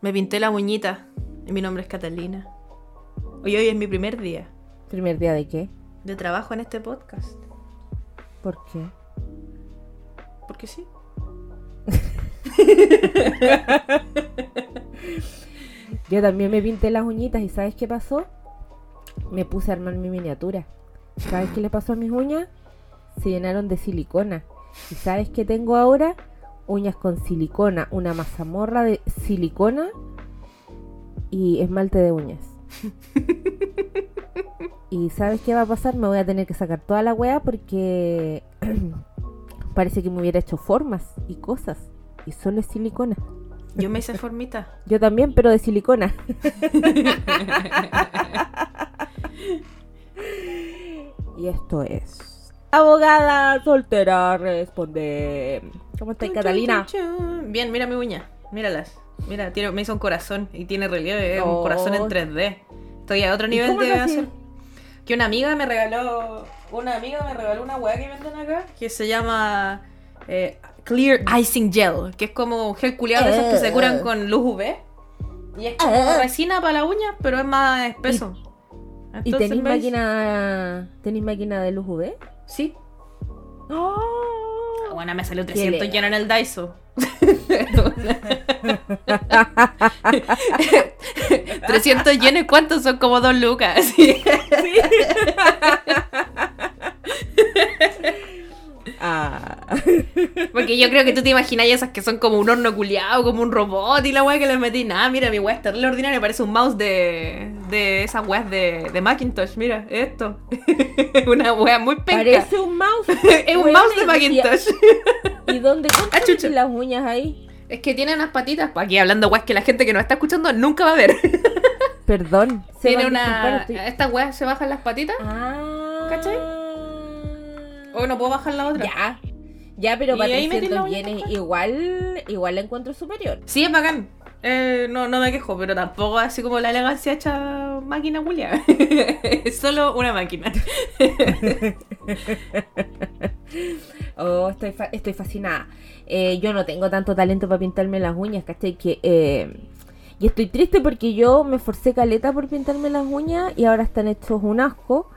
Me pinté la uñita. Y mi nombre es Catalina. Hoy hoy es mi primer día ¿Primer día de qué? de trabajo en este podcast. ¿Por qué? Porque sí. Yo también me pinté las uñitas y ¿sabes qué pasó? Me puse a armar mi miniatura. ¿Sabes qué le pasó a mis uñas? Se llenaron de silicona. ¿Y sabes qué tengo ahora? Uñas con silicona, una mazamorra de silicona y esmalte de uñas. ¿Y sabes qué va a pasar? Me voy a tener que sacar toda la wea porque parece que me hubiera hecho formas y cosas. Y solo es silicona. Yo me hice formita. Yo también, pero de silicona. y esto es. Abogada soltera responde. ¿Cómo estás, Catalina? Bien, mira mi uña. Míralas. Mira, tiene, me hizo un corazón y tiene relieve, es un corazón en 3D. Estoy a otro ¿Y nivel de hacer. Que una amiga me regaló. Una amiga me regaló una weá que venden acá que se llama eh, Clear Icing Gel, que es como un gel culiado de esos que se curan con luz UV. Y es como Ah. resina para la uña, pero es más espeso. ¿Y Entonces, tenéis máquina. ¿Tenéis máquina de luz UV? Sí. ¡Oh! Bueno, me salió Qué 300 legal. lleno en el Daiso. 300 yenes, ¿cuántos son? Como dos lucas. Sí. Ah. Porque yo creo que tú te imaginas esas que son como un horno culiado, como un robot y la weá que les metí. Nada, mira, mi weá es terrible ordinaria, parece un mouse de, de esas weas de, de Macintosh. Mira, esto. Una wea muy penca. Parece un mouse. Es un mouse de Macintosh. ¿Y dónde Ah, cuántas chucha. las uñas ahí? Es que tiene unas patitas. Aquí hablando weas que la gente que nos está escuchando nunca va a ver. Perdón. se Tiene una. Estas weas se bajan las patitas. Ah. ¿Cachai? O no puedo bajar la otra. Ya. Ya, pero para ahí metí la 300 uña yenes igual, igual la encuentro superior. Sí, es bacán. Eh, no, no me quejo, pero tampoco así como la elegancia hecha máquina culia. es solo una máquina. Oh, estoy, fa- estoy fascinada. Eh, yo no tengo tanto talento para pintarme las uñas, ¿cachai? Que, eh, y estoy triste porque yo me forcé caleta por pintarme las uñas y ahora están hechos un asco.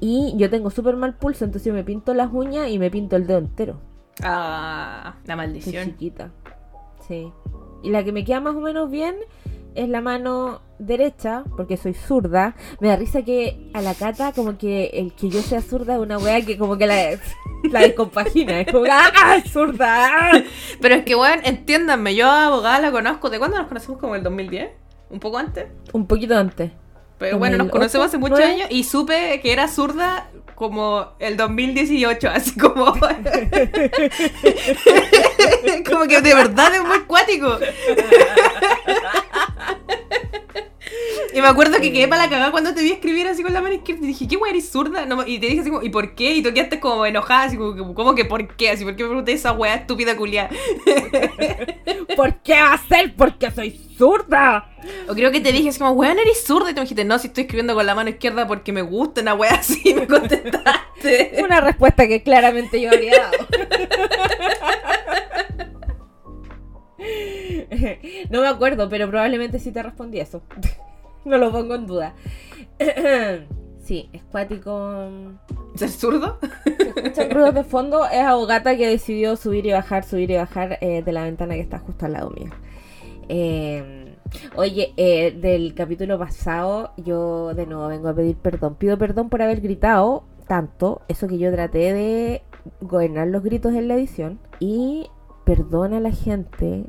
Y yo tengo súper mal pulso, entonces yo me pinto las uñas y me pinto el dedo entero. Ah, la maldición. chiquita. Sí. Y la que me queda más o menos bien es la mano derecha, porque soy zurda. Me da risa que a la cata, como que el que yo sea zurda es una wea que como que la, la descompagina. Es como, ¡ah, zurda! Pero es que, weón, entiéndanme, yo abogada la conozco. ¿De cuándo nos conocemos? ¿Como el 2010? ¿Un poco antes? Un poquito antes. Pero bueno, nos 2008, conocemos hace muchos años y supe que era zurda como el 2018, así como... como que de verdad es muy cuático. Y me acuerdo que quedé para la cagada cuando te vi escribir así con la mano izquierda y dije, ¿qué weá eres zurda? No, y te dije así como, ¿y por qué? Y tú quedaste como enojada, así como, ¿cómo que por qué? Así, ¿por qué me pregunté esa weá estúpida culia? ¿Por qué va a ser? Porque soy zurda. O creo que te dije así como, weón, eres zurda. Y tú me dijiste, no, si estoy escribiendo con la mano izquierda porque me gusta una weá así, me contestaste. Una respuesta que claramente yo habría dado. No me acuerdo, pero probablemente sí te respondí eso. No lo pongo en duda. Sí, es cuático. ¿Ser zurdo? Escuchan ruidos de fondo. Es abogata que decidió subir y bajar, subir y bajar eh, de la ventana que está justo al lado mío. Eh, oye, eh, del capítulo pasado, yo de nuevo vengo a pedir perdón. Pido perdón por haber gritado tanto. Eso que yo traté de gobernar los gritos en la edición. Y perdón a la gente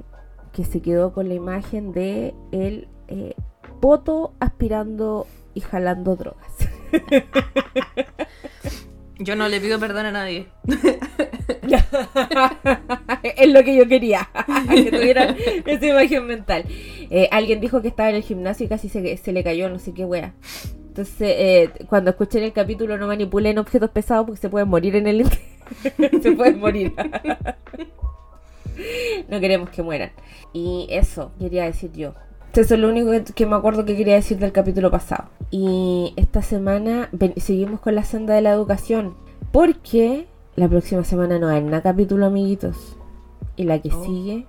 que se quedó con la imagen de el poto aspirando y jalando drogas. Yo no le pido perdón a nadie. es lo que yo quería, que tuviera esa imagen mental. Eh, alguien dijo que estaba en el gimnasio y casi se, se le cayó, no sé qué wea. Entonces, eh, cuando escuchen el capítulo, no manipulen objetos pesados porque se pueden morir en el. se pueden morir. no queremos que mueran. Y eso quería decir yo. Eso es lo único que, que me acuerdo que quería decir del capítulo pasado. Y esta semana ven- seguimos con la senda de la educación. Porque la próxima semana no hay nada capítulo, amiguitos. Y la que Oh. sigue,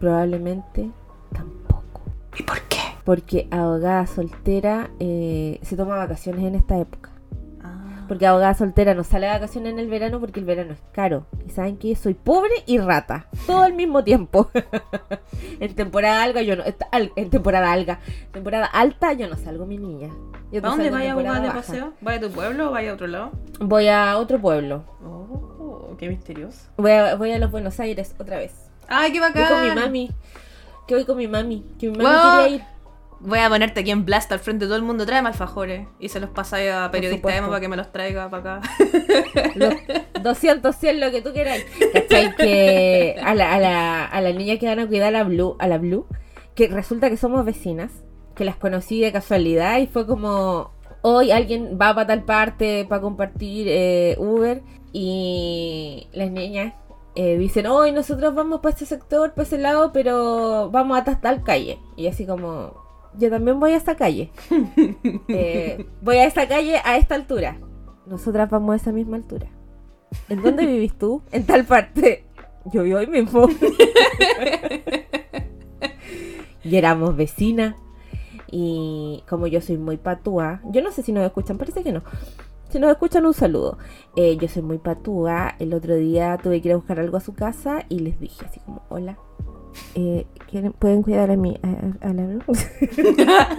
probablemente tampoco. ¿Y por qué? Porque abogada soltera eh, se toma vacaciones en esta época. Porque abogada soltera no sale de vacaciones en el verano porque el verano es caro. Y saben que soy pobre y rata. Todo al mismo tiempo. en temporada alga yo no. En temporada alga. Temporada alta yo no salgo, mi niña. Yo ¿A dónde vaya a temporada de paseo? ¿Vaya a tu pueblo o vaya a otro lado? Voy a otro pueblo. Oh, qué misterioso. Voy a, voy a los Buenos Aires otra vez. ¡Ay, qué Voy bacán! con mi mami. Que voy con mi mami. Que mi mami Wow. quería ir. Voy a ponerte aquí en Blast al frente de todo el mundo. Tráeme alfajores. Y se los pasáis a periodista. Emo para que me los traiga para acá. Los 200, 100, lo que tú queráis. ¿Cachai? Que a la, a, la, a la niña que van a cuidar a la Blue, a la Blue, que resulta que somos vecinas, que las conocí de casualidad y fue como, hoy alguien va para tal parte para compartir eh, Uber y las niñas eh, dicen, hoy nosotros vamos para este sector, para ese lado, pero vamos hasta tal calle. Y así como, yo también voy a esta calle. Eh, voy a esta calle a esta altura. Nosotras vamos a esa misma altura. ¿En dónde vivís tú? En tal parte. Yo vivo ahí mismo. y éramos vecinas. Y como yo soy muy patúa, yo no sé si nos escuchan, parece que no. Si nos escuchan, un saludo. Eh, yo soy muy patúa. El otro día tuve que ir a buscar algo a su casa y les dije así como, hola. Eh, ¿quieren- ¿Pueden cuidar a mi a, a la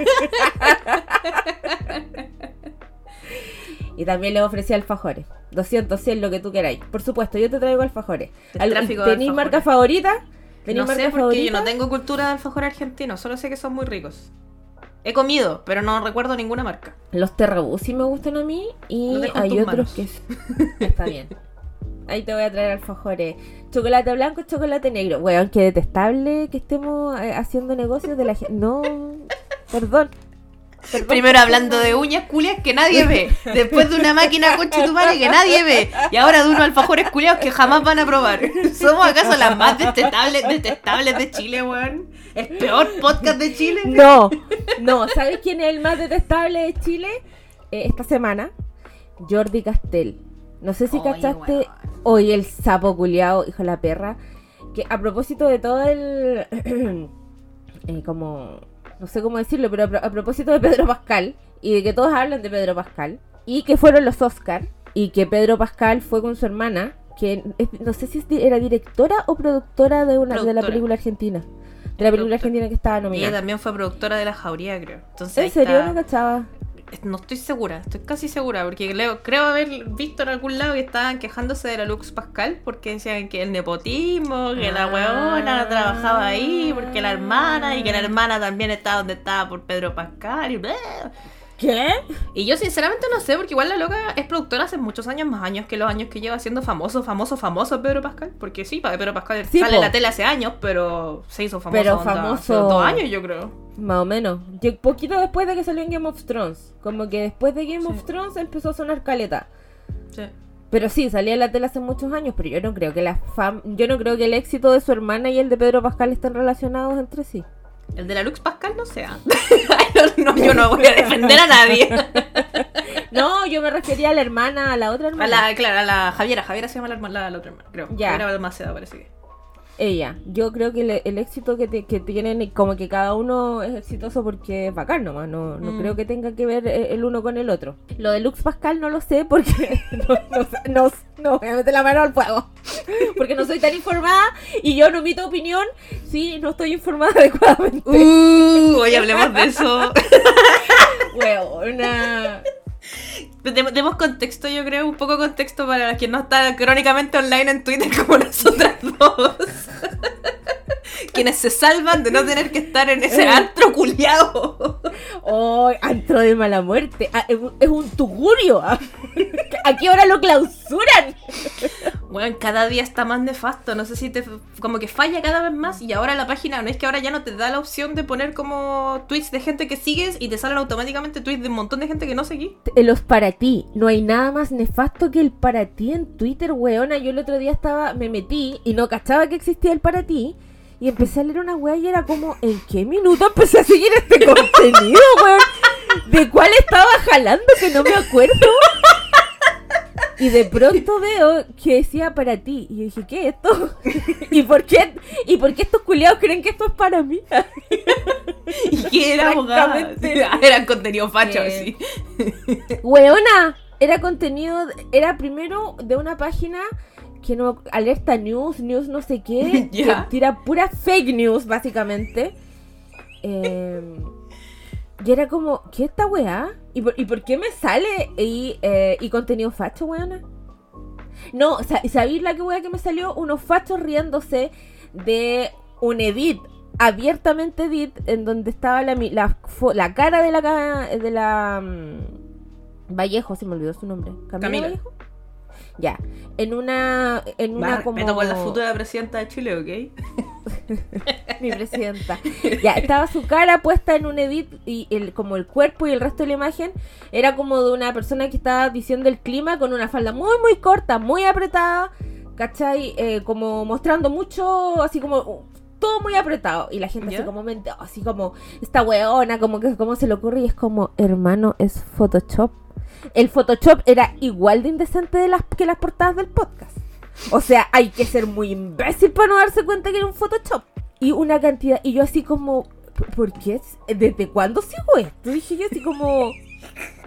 Y también les ofrecí alfajores. 200, 100, lo que tú queráis. Por supuesto, yo te traigo alfajores. ¿Tenéis alfajores. marca favorita? ¿Tenéis No sé porque favorita? yo no tengo cultura de alfajor argentino. Solo sé que son muy ricos. He comido, pero no recuerdo ninguna marca. Los Terrabús sí me gustan a mí. Y hay otros manos. que. Está bien. Ahí te voy a traer alfajores. Chocolate blanco, chocolate negro. Weón, qué detestable que estemos eh, haciendo negocios de la gente. No. Perdón. Perdón. Primero hablando de uñas culias que nadie ve. Después de una máquina tu madre que nadie ve. Y ahora de unos alfajores culiados que jamás van a probar. ¿Somos acaso las más detestables, detestables de Chile, weón? ¿El peor podcast de Chile? No, no. ¿Sabes quién es el más detestable de Chile? Eh, esta semana. Jordi Castel. No sé si Oye, cachaste. Hoy el sapo culiao, hijo de la perra. Que a propósito de todo el. eh, como. No sé cómo decirlo, pero a, pro- a propósito de Pedro Pascal. Y de que todos hablan de Pedro Pascal. Y que fueron los Oscar. Y que Pedro Pascal fue con su hermana. Que no sé si era directora o productora de una de la película argentina. De la película argentina que estaba Y ella nominada. también fue productora de La Jauría, creo. Entonces ¿En serio? está- No cachaba. No estoy segura, estoy casi segura, porque creo, creo haber visto en algún lado que estaban quejándose de la Lux Pascal porque decían que el nepotismo, que la Ah. huevona trabajaba ahí, porque la hermana, y que la hermana también estaba donde estaba por Pedro Pascal, y bla. ¿Qué? Y yo sinceramente no sé, porque igual la loca es productora hace muchos años, más años que los años que lleva siendo famoso, famoso, famoso Pedro Pascal. Porque sí, para Pedro Pascal Sí, sale en la tele hace años, pero se hizo famoso, Pero onda, famoso- hace dos años yo creo. Más o menos. Yo- poquito después de que salió en Game of Thrones. Como que después de Game Sí. of Thrones empezó a sonar caleta. Sí. Pero sí, salía en la tele hace muchos años, pero yo no creo que la fam yo no creo que el éxito de su hermana y el de Pedro Pascal estén relacionados entre sí. El de la Lux Pascal no sea. no, yo no voy a defender a nadie. No, yo me refería a la hermana, a la otra A hermana. la, claro, a la Javiera. Javiera se llama la, herma- la, la otra hermana, creo. Ya. Javiera Balmaceda parece que. Ella. Yo creo que el, el éxito que, te- que tienen, como que cada uno es exitoso porque es bacán nomás. No, no Mm. creo que tenga que ver eh, el uno con el otro. Lo de Lux Pascal no lo sé porque no, no, no, voy a meter la mano al fuego. Porque no soy tan informada y yo no emito opinión si no estoy informada adecuadamente. Uh, hoy hablemos de eso. Huevona. Demos demos contexto, yo creo, un poco contexto para quien no está crónicamente online en Twitter como nosotras dos. Quienes se salvan de no tener que estar en ese antro culiado. Oh, antro de mala muerte. Ah, es un- tugurio. ¿A qué hora lo clausuran? Bueno, cada día está más nefasto. No sé si te. Como que falla cada vez más. Y ahora la página, no es que ahora ya no te da la opción de poner como tweets de gente que sigues y te salen automáticamente tweets de un montón de gente que no seguí. Eh, Los para ti. No hay nada más nefasto que el para ti en Twitter, weona. Yo el otro día estaba, me metí y no cachaba que existía el para ti. Y empecé a leer una wea y era como, ¿en qué minuto empecé a seguir este contenido, weón? ¿De cuál estaba jalando que no me acuerdo? Y de pronto veo que decía para ti. Y yo dije, ¿qué es esto? ¿Y por qué, ¿Y por qué estos culiados creen que esto es para mí? ¿Y qué era abogada? Francamente. Era contenido facho, Eh, sí. Weona, era contenido, era primero de una página que no, alerta news, news no sé qué, que tira pura fake news, básicamente. Eh, y era como, ¿qué esta weá? ¿Y por, y por qué me sale y, eh, y contenido facho, weona? No, sa- ¿sabéis la que weá que me salió? Unos fachos riéndose de un edit, abiertamente edit, en donde estaba la, mi- la, la cara de la, de la mm, Vallejo, se me olvidó su nombre. ¿Camila, Camila. Vallejo? Ya, en una, en una como... por la futura presidenta de Chile, ¿ok? mi presidenta. Ya, estaba su cara puesta en un edit y el, como el cuerpo y el resto de la imagen era como de una persona que estaba diciendo el clima con una falda muy, muy corta, muy apretada, ¿cachai? Eh, como mostrando mucho, así como... uh, todo muy apretado y la gente ¿Ya? así como mente- así como esta weona como que cómo se le ocurre y es como hermano es Photoshop el Photoshop era igual de indecente de las que las portadas del podcast o sea, hay que ser muy imbécil para no darse cuenta que era un Photoshop. Y una cantidad, y yo así como, ¿por- ¿por qué? ¿Desde cuándo sigo esto? Dije yo así como,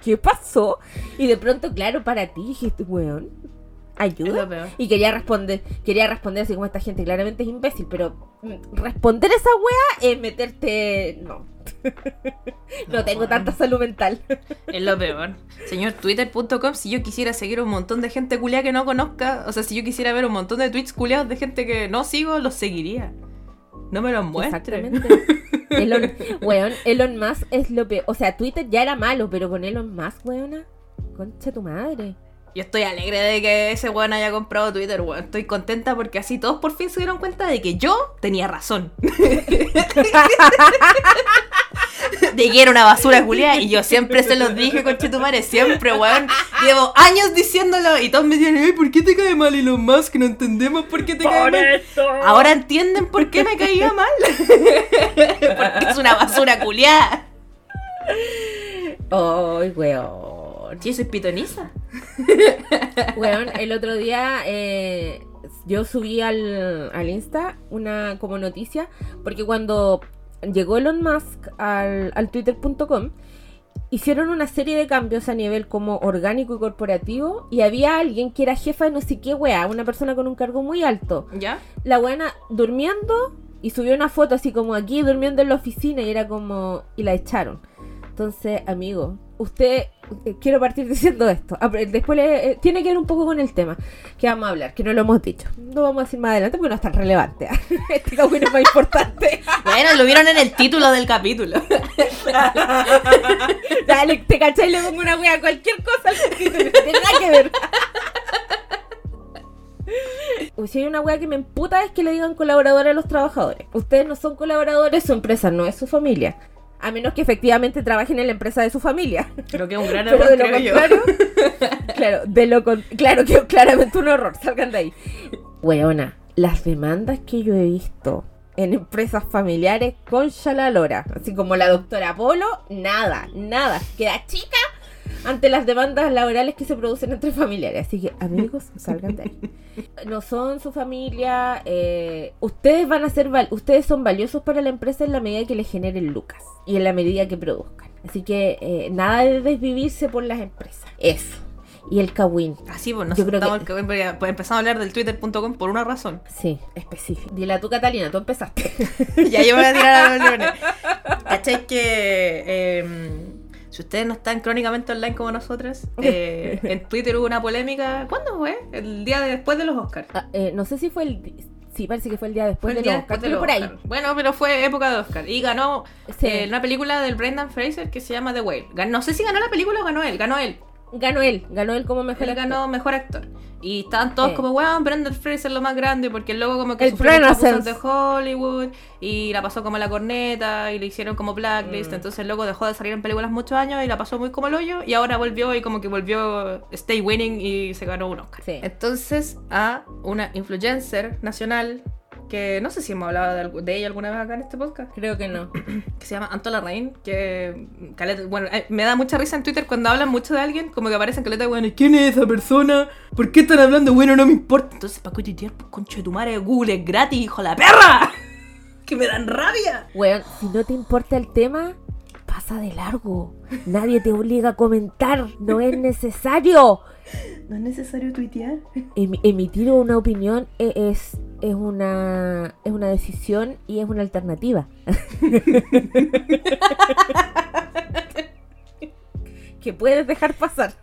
¿qué pasó? Y de pronto, claro, para ti, dijiste, weón, ayuda. peor. Y quería responder, quería responder así como esta gente claramente es imbécil, pero mm, responder esa wea es meterte, no. no tengo tanta salud mental. Es lo peor. Señor Twitter.com, si yo quisiera seguir un montón de gente culiada que no conozca, o sea, si yo quisiera ver un montón de tweets culiados de gente que no sigo, los seguiría. No me los muestre. Exactamente. Elon, weón, Elon Musk es lo peor. O sea, Twitter ya era malo, pero con Elon Musk, weona, concha tu madre. Yo estoy alegre de que ese weón haya comprado Twitter, weón. Estoy contenta porque así todos por fin se dieron cuenta de que yo tenía razón. de que era una basura culiada y yo siempre se los dije, conchetumare, siempre, weón. Llevo años diciéndolo y todos me decían, "Ey, ¿por qué te cae mal Elon Musk? No entendemos por qué te cae mal. Ahora entienden por qué me caía mal. porque es una basura culiada. Ay, weón. Sí, soy pitoniza. Weón, el otro día eh, yo subí al, al Insta una como noticia, porque cuando llegó Elon Musk al, al twitter.com, hicieron una serie de cambios a nivel como orgánico y corporativo, y había alguien que era jefa de no sé qué weá, una persona con un cargo muy alto. ¿Ya? la buena durmiendo y subió una foto así como aquí durmiendo en la oficina y era como y la echaron. Entonces, amigo, usted quiero partir diciendo esto. Ah, Después le- eh, tiene que ver un poco con el tema que vamos a hablar, que no lo hemos dicho. No vamos a decir más adelante porque no es tan relevante. este capítulo es más importante. Bueno, lo vieron en el título del capítulo. Dale, te cachai y le pongo una wea cualquier cosa al título, no tiene nada que ver. Uy, si hay una wea que me emputa es que le digan colaboradores a los trabajadores. Ustedes no son colaboradores, su empresa no es su familia. A menos que efectivamente trabajen en la empresa de su familia. Creo que es un gran Pero error, de lo creo yo. contrario, claro, de lo con- claro que claramente un error, salgan de ahí. Weona, las demandas que yo he visto en empresas familiares, concha la lora. Así como la doctora Polo, nada, nada. Queda chica ante las demandas laborales que se producen entre familiares. Así que, amigos, salgan de ahí. No son su familia. eh, ustedes van a ser val- ustedes son valiosos para la empresa en la medida que les generen lucas y en la medida que produzcan. Así que eh, nada de desvivirse por las empresas. Eso. Y el Kawin. Así, pues nos Yo creo que- el pues empezamos a hablar del twitter.com por una razón. Sí, específico. Dile tú, Catalina, tú empezaste. ya yo me voy a tirar a los leones. ¿Cachai que eh, si ustedes no están crónicamente online como nosotras, eh, en Twitter hubo una polémica. ¿Cuándo fue? El día de- después de los Oscars. Ah, eh, no sé si fue el. Sí, parece que fue el día después el de día los Oscars, después de los por ahí. Bueno, pero fue época de Oscar. Y ganó Sí. eh, una película del Brendan Fraser que se llama The Whale. Gan- No sé si ganó la película o ganó él. Ganó él. Ganó él, ganó él como mejor Él actor. ganó mejor actor. Y estaban todos como, weón, Brendan Fraser lo más grande, porque el loco como que El sufrió de Hollywood y la pasó como la corneta y le hicieron como blacklist. Mm. Entonces el loco dejó de salir en películas muchos años y la pasó muy como el hoyo. Y ahora volvió y como que volvió Stay Winning y se ganó un Oscar. Sí. Entonces a una influencer nacional que no sé si hemos hablado de, de ella alguna vez acá en este podcast Creo que no. que se llama Antola Rain, que bueno, eh, me da mucha risa en Twitter cuando hablan mucho de alguien, como que aparecen caleta, bueno, ¿quién es esa persona? ¿Por qué están hablando? Bueno, no me importa. Entonces, ¿para qué tuitear? Pues concha de tu madre, Google es gratis, hijo de la perra. que me dan rabia. Weón, si no te importa el tema, pasa de largo. Nadie te obliga a comentar, no es necesario. No es necesario tuitear. Em- emitir una opinión e- es, es, una, es una decisión y es una alternativa. que puedes dejar pasar.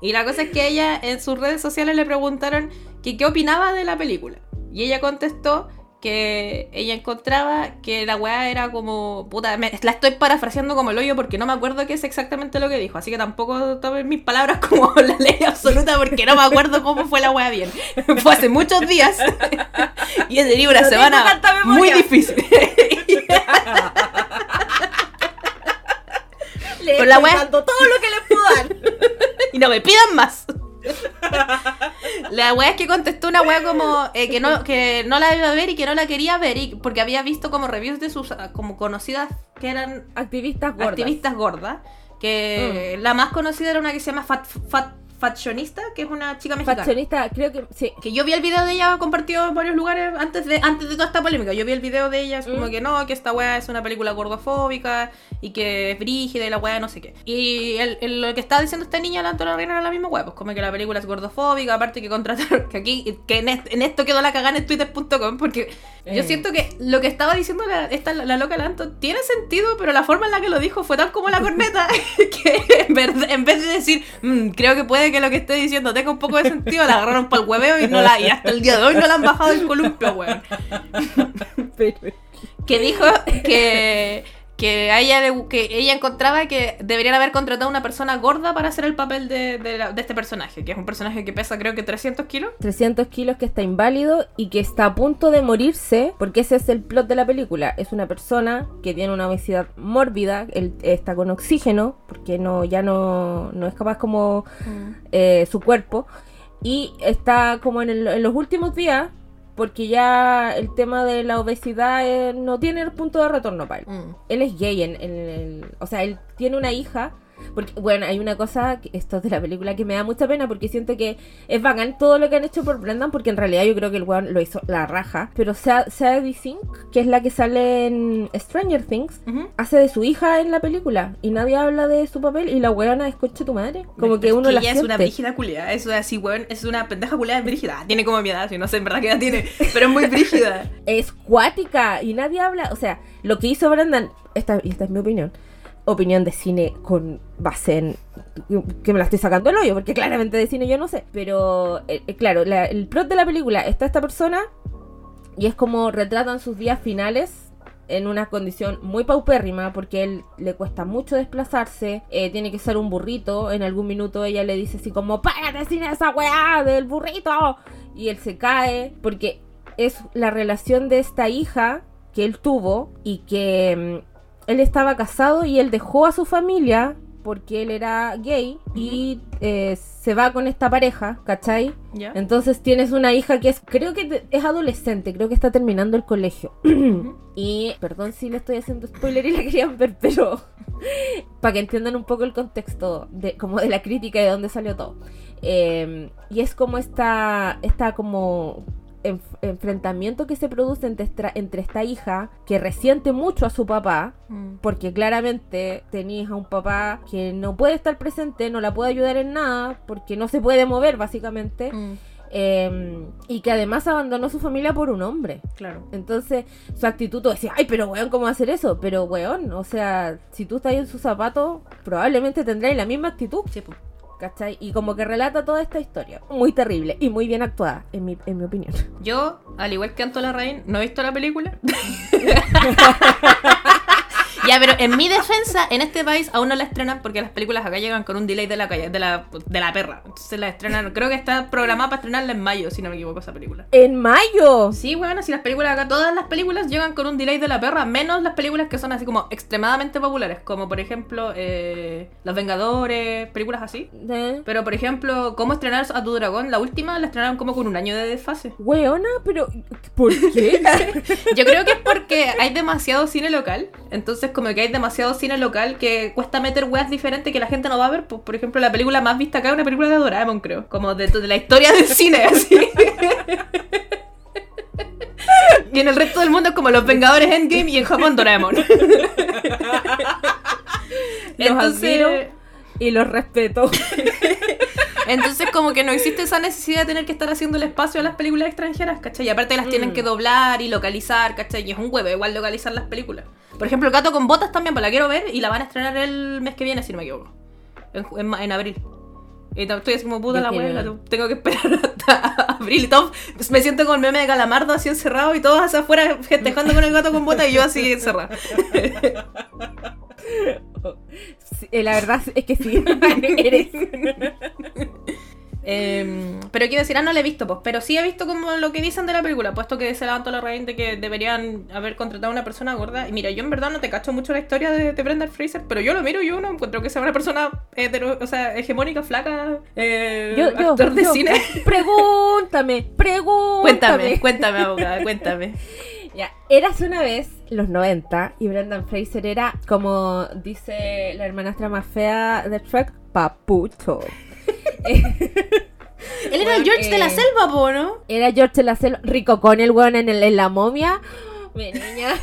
Y la cosa es que ella en sus redes sociales le preguntaron que qué opinaba de la película. Y ella contestó que ella encontraba que la weá era como. Puta, me- la estoy parafraseando como el hoyo porque no me acuerdo qué es exactamente lo que dijo. Así que tampoco tomen mis palabras como la ley absoluta porque no me acuerdo cómo fue la weá bien. Fue hace muchos días. y he tenido una No semana muy difícil. Le Pero la dando todo lo que les puedo dar. y no me pidan más. La wea es que contestó una wea como eh, que, no, que no la iba a ver y que no la quería ver y, porque había visto como reviews de sus ah, como conocidas que eran Activistas gordas. activistas gordas. Que la más conocida era una que se llama Fat, Fat, Fashionista, que es una chica mexicana. Faccionista, creo que sí. Que yo vi el video de ella compartido en varios lugares antes de, antes de toda esta polémica. Yo vi el video de ella, es como Mm. que no, que esta weá es una película gordofóbica y que es brígida y la weá no sé qué. Y el, el- lo que estaba diciendo esta niña, la Antonio Reina, era la misma weá, pues como que la película es gordofóbica, aparte que contrataron, que aquí, que en esto quedó la cagada en twitter.com, porque yo Eh. siento que lo que estaba diciendo la, esta, la, loca Lanto tiene sentido, pero la forma en la que lo dijo fue tan como la corneta que en, vez- en vez de decir, "Mm, creo que puede que lo que esté diciendo tenga un poco de sentido, la agarraron para el hueveo y, no la, y hasta el día de hoy no la han bajado del columpio, weón. Pero, Que dijo que, que, a ella le- que ella encontraba que deberían haber contratado a una persona gorda para hacer el papel de, de la- de este personaje, que es un personaje que pesa creo que 300 kilos. 300 kilos que está inválido y que está a punto de morirse, porque ese es el plot de la película. Es una persona que tiene una obesidad mórbida, él está con oxígeno, porque no ya no, no es capaz como eh, su cuerpo, y está como en, el- en los últimos días, porque ya el tema de la obesidad eh, no tiene el punto de retorno para él. Mm. Él es gay, en, en el- o sea, él tiene una hija. Porque, bueno, hay una cosa, que- esto es de la película, que me da mucha pena porque siento que es bacán todo lo que han hecho por Brendan, porque en realidad yo creo que el weón lo hizo la raja. Pero Sa- Sadie Sink, que es la que sale en Stranger Things, Ujú. hace de su hija en la película y nadie habla de su papel y la weona es coche tu madre. Como que Es uno la ella es siente. una brígida culiada, es así, weón, es una pendeja culiada brígida. Ah, Tiene como mi edad, si no sé en verdad qué edad tiene, pero es muy brígida. es cuática y nadie habla. O sea, lo que hizo Brendan, esta, esta es mi opinión, opinión de cine con base en que me la estoy sacando el hoyo, porque claramente de cine yo no sé. Pero eh, eh, claro, la- el plot de la película está esta persona y es como retratan sus días finales en una condición muy paupérrima porque él le cuesta mucho desplazarse, eh, tiene que ser un burrito, en algún minuto ella le dice así como, párate sin esa weá del burrito, y él se cae porque es la relación de esta hija que él tuvo y que mm, él estaba casado y él dejó a su familia porque él era gay y eh, se va con esta pareja, ¿cachai? ¿Ya? Entonces tienes una hija que es, creo que es adolescente, creo que está terminando el colegio. y, perdón si le estoy haciendo spoiler y la querían ver, pero para que entiendan un poco el contexto de, como de la crítica y de dónde salió todo. Eh, y es como esta, esta como enf- enfrentamiento que se produce entre esta, entre esta hija que resiente mucho a su papá, Mm. porque claramente tenías a un papá que no puede estar presente, no la puede ayudar en nada, porque no se puede mover básicamente, Mm. eh, y que además abandonó su familia por un hombre. Claro. Entonces, su actitud, tú decías, ay, pero weón, ¿cómo va a hacer eso? Pero weón, o sea, si tú estás en sus zapatos, probablemente tendréis la misma actitud, Sí, pues. ¿Cachai? Y como que relata toda esta historia. Muy terrible y muy bien actuada, en mi, en mi opinión. Yo, al igual que Anto Larraín, no he visto la película. ya, pero en mi defensa, en este país aún no la estrenan porque las películas acá llegan con un delay de la calle, de la, de la perra. Entonces la estrenan, creo que está programada para estrenarla en mayo, si no me equivoco, esa película. ¡En mayo! Sí, bueno, si las películas acá, todas las películas llegan con un delay de la perra, menos las películas que son así como extremadamente populares, como por ejemplo eh, Los Vengadores, películas así. ¿Eh? Pero por ejemplo, ¿cómo estrenar a tu dragón? La última la estrenaron como con un año de desfase. Weona, pero ¿por qué? Yo creo que es porque hay demasiado cine local. Entonces, como que hay demasiado cine local que cuesta meter weas diferentes que la gente no va a ver. Pues, por ejemplo, la película más vista acá es una película de Doraemon, creo. Como de, de la historia del cine, así. Y en el resto del mundo es como los Vengadores Endgame y en Japón Doraemon. Los admiro Entonces, y los respeto. entonces como que no existe esa necesidad de tener que estar haciendo el espacio a las películas extranjeras, ¿cachai? Y aparte las tienen Mm. que doblar y localizar, ¿cachai? Y es un huevo igual localizar las películas. Por ejemplo, El Gato con Botas también, pues la quiero ver y la van a estrenar el mes que viene, si no me equivoco. En, en ma- en abril. Y estoy así como puta Yo la ver. tengo que esperar hasta abril y todo. Pues me siento con el meme de Calamardo así encerrado y todos hacia afuera festejando con el gato con botas y yo así encerrado. Sí, eh, la verdad es que sí. Eres. Eh, pero quiero decir, ah, no la he visto, pues, pero sí he visto como lo que dicen de la película, puesto que se levantó la raíz de que deberían haber contratado a una persona gorda. Y mira, yo en verdad no te cacho mucho la historia de, de Brendan Fraser, pero yo lo miro y yo no encuentro que sea una persona hetero, o sea, hegemónica, flaca, eh, Yo, yo, actor de yo. cine. Pregúntame, pregúntame. Cuéntame, cuéntame, abogada, cuéntame. Ya, eras una vez, los 90, y Brendan Fraser era, como dice la hermanastra más fea de Shrek, papucho. Él era el George de la selva, po, ¿no? Era George la selva, rico con el weón en, el- en la momia. Mi niña.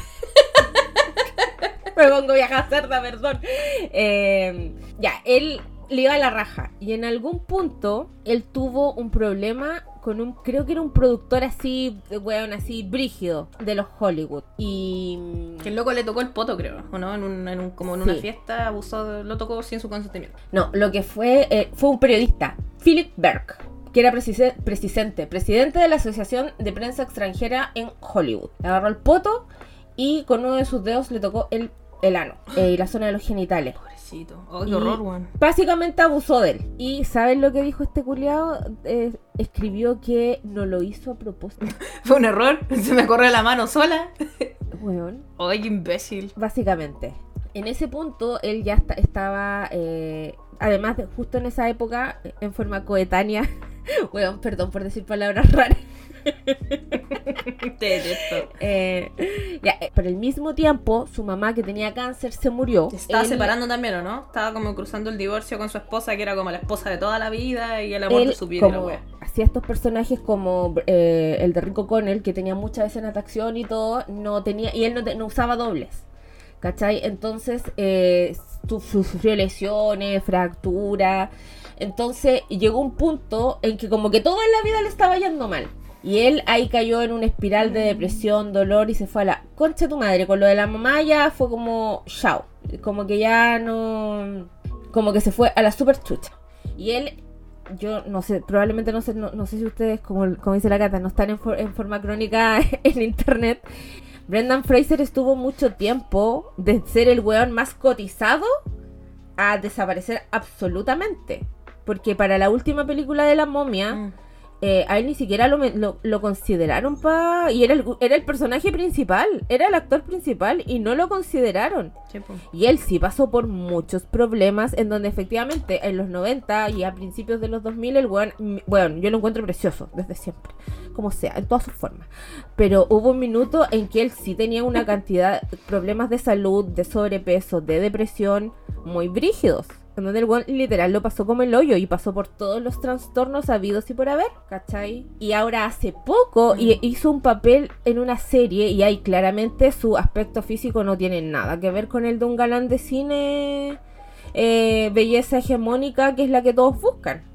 Me pongo vieja cerda, perdón. Eh, ya, él le iba a la raja. Y en algún punto, él tuvo un problema con un, creo que era un productor así, weón, así brígido de los Hollywood. Y... Que el loco le tocó el poto, creo, ¿o no? En un, en un- como en una fiesta abusó, lo tocó sin su consentimiento. No, lo que fue, eh, fue un periodista, Philip Berg, que era presidente, presidente de la Asociación de Prensa Extranjera en Hollywood. Le agarró el poto y con uno de sus dedos le tocó el, el ano eh, y la zona de los genitales. Pobrecito. Oh, qué Y horror, weón. Básicamente abusó de él. ¿Y sabes lo que dijo este culiado? Eh, escribió que no lo hizo a propósito. Fue un error. Se me corrió la mano sola. Weón. Ay, imbécil. Básicamente. En ese punto él ya esta- estaba, eh, además de justo en esa época, en forma coetánea, weón, perdón por decir palabras raras. Eh, ya, eh, pero al mismo tiempo su mamá que tenía cáncer se murió. Se estaba Él- separando también, ¿o no? Estaba como cruzando el divorcio con su esposa, que era como la esposa de toda la vida y el amor él de su vida. la como hacía estos personajes como eh, el de Rico Connell que tenía muchas veces natación y todo no tenía y él no, te- no usaba dobles ¿cachai? entonces eh, su- su- sufrió lesiones fracturas entonces llegó un punto en que como que todo en la vida le estaba yendo mal y él ahí cayó en una espiral de depresión, dolor y se fue a la concha de tu madre. Con lo de la mamá ya fue como chao. Como que ya no. Como que se fue a la super chucha. Y él yo no sé, probablemente no sé, no, no sé si ustedes, como, como dice la Cata, no están en, for- en forma crónica en internet. Brendan Fraser estuvo mucho tiempo de ser el weón más cotizado a desaparecer absolutamente. Porque para la última película de la momia, Mm. Eh, a él ni siquiera lo, me- lo, lo consideraron pa... Y era el, era el personaje principal, era el actor principal y no lo consideraron. Y él sí pasó por muchos problemas en donde efectivamente en los 90 y a principios de los 2000 el weón, bueno, yo lo encuentro precioso desde siempre, como sea, en todas sus formas. Pero hubo un minuto en que él sí tenía una cantidad de problemas de salud, de sobrepeso, de depresión muy brígidos. Donde el weón literal lo pasó como el hoyo y pasó por todos los trastornos habidos y por haber, ¿cachai? Y ahora hace poco y hizo un papel en una serie y ahí claramente su aspecto físico no tiene nada que ver con el de un galán de cine eh, belleza hegemónica que es la que todos buscan.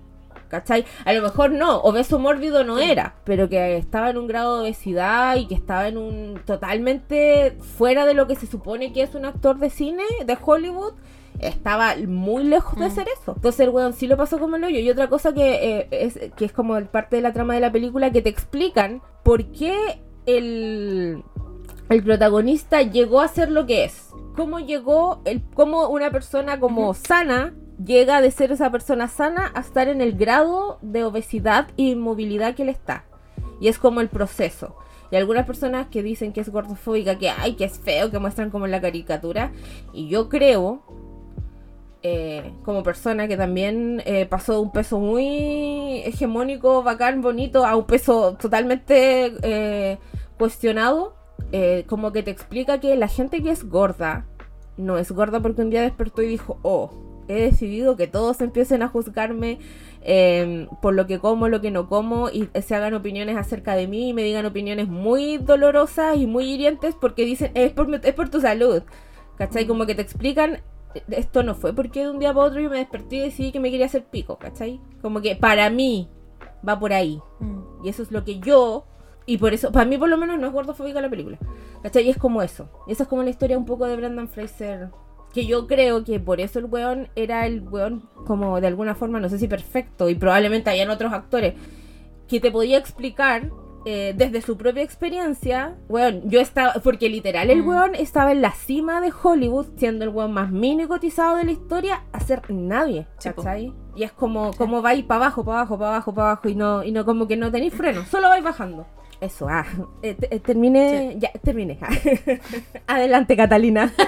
¿Cachai? A lo mejor no, obeso mórbido no era, pero que estaba en un grado de obesidad y que estaba en un totalmente fuera de lo que se supone que es un actor de cine de Hollywood, estaba muy lejos de Mm. ser eso. Entonces el weón sí lo pasó como el hoyo. Y otra cosa que, eh, es, que es como parte de la trama de la película que te explican por qué el, el protagonista llegó a ser lo que es. Cómo llegó, el, cómo una persona como sana llega de ser esa persona sana a estar en el grado de obesidad y inmovilidad que él está. Y es como el proceso. Y algunas personas que dicen que es gordofóbica, que ay, que es feo, que muestran como en la caricatura. Y yo creo, eh, como persona que también eh, pasó de un peso muy hegemónico, bacán, bonito, a un peso totalmente eh, cuestionado, como que te explica que la gente que es gorda, no es gorda porque un día despertó y dijo, oh, he decidido que todos empiecen a juzgarme em, por lo que como, lo que no como, y se hagan opiniones acerca de mí y me digan opiniones muy dolorosas y muy hirientes porque dicen, es por, es por tu salud. ¿Cachai? Como que te explican, esto no fue porque de un día para otro yo me desperté y decidí que me quería hacer pico, ¿cachai? Como que para mí va por ahí. Mm. Y eso es lo que yo y por eso, para mí por lo menos no es gordofóbica la película. ¿Cachai? Y es como eso. Y esa es como la historia un poco de Brendan Fraser. Que yo creo que por eso el weón era el weón como de alguna forma, no sé si perfecto, y probablemente hayan otros actores, que te podía explicar eh, desde su propia experiencia, weón, yo estaba, porque literal el Mm. weón estaba en la cima de Hollywood, siendo el weón más mini cotizado de la historia, a ser nadie. ¿cachai? Y es como, como vais para abajo, para abajo, para abajo, para abajo, y no, y no como que no tenéis freno, solo vais bajando. Eso, ah, eh, eh, terminé, ya, terminé. Adelante, Catalina.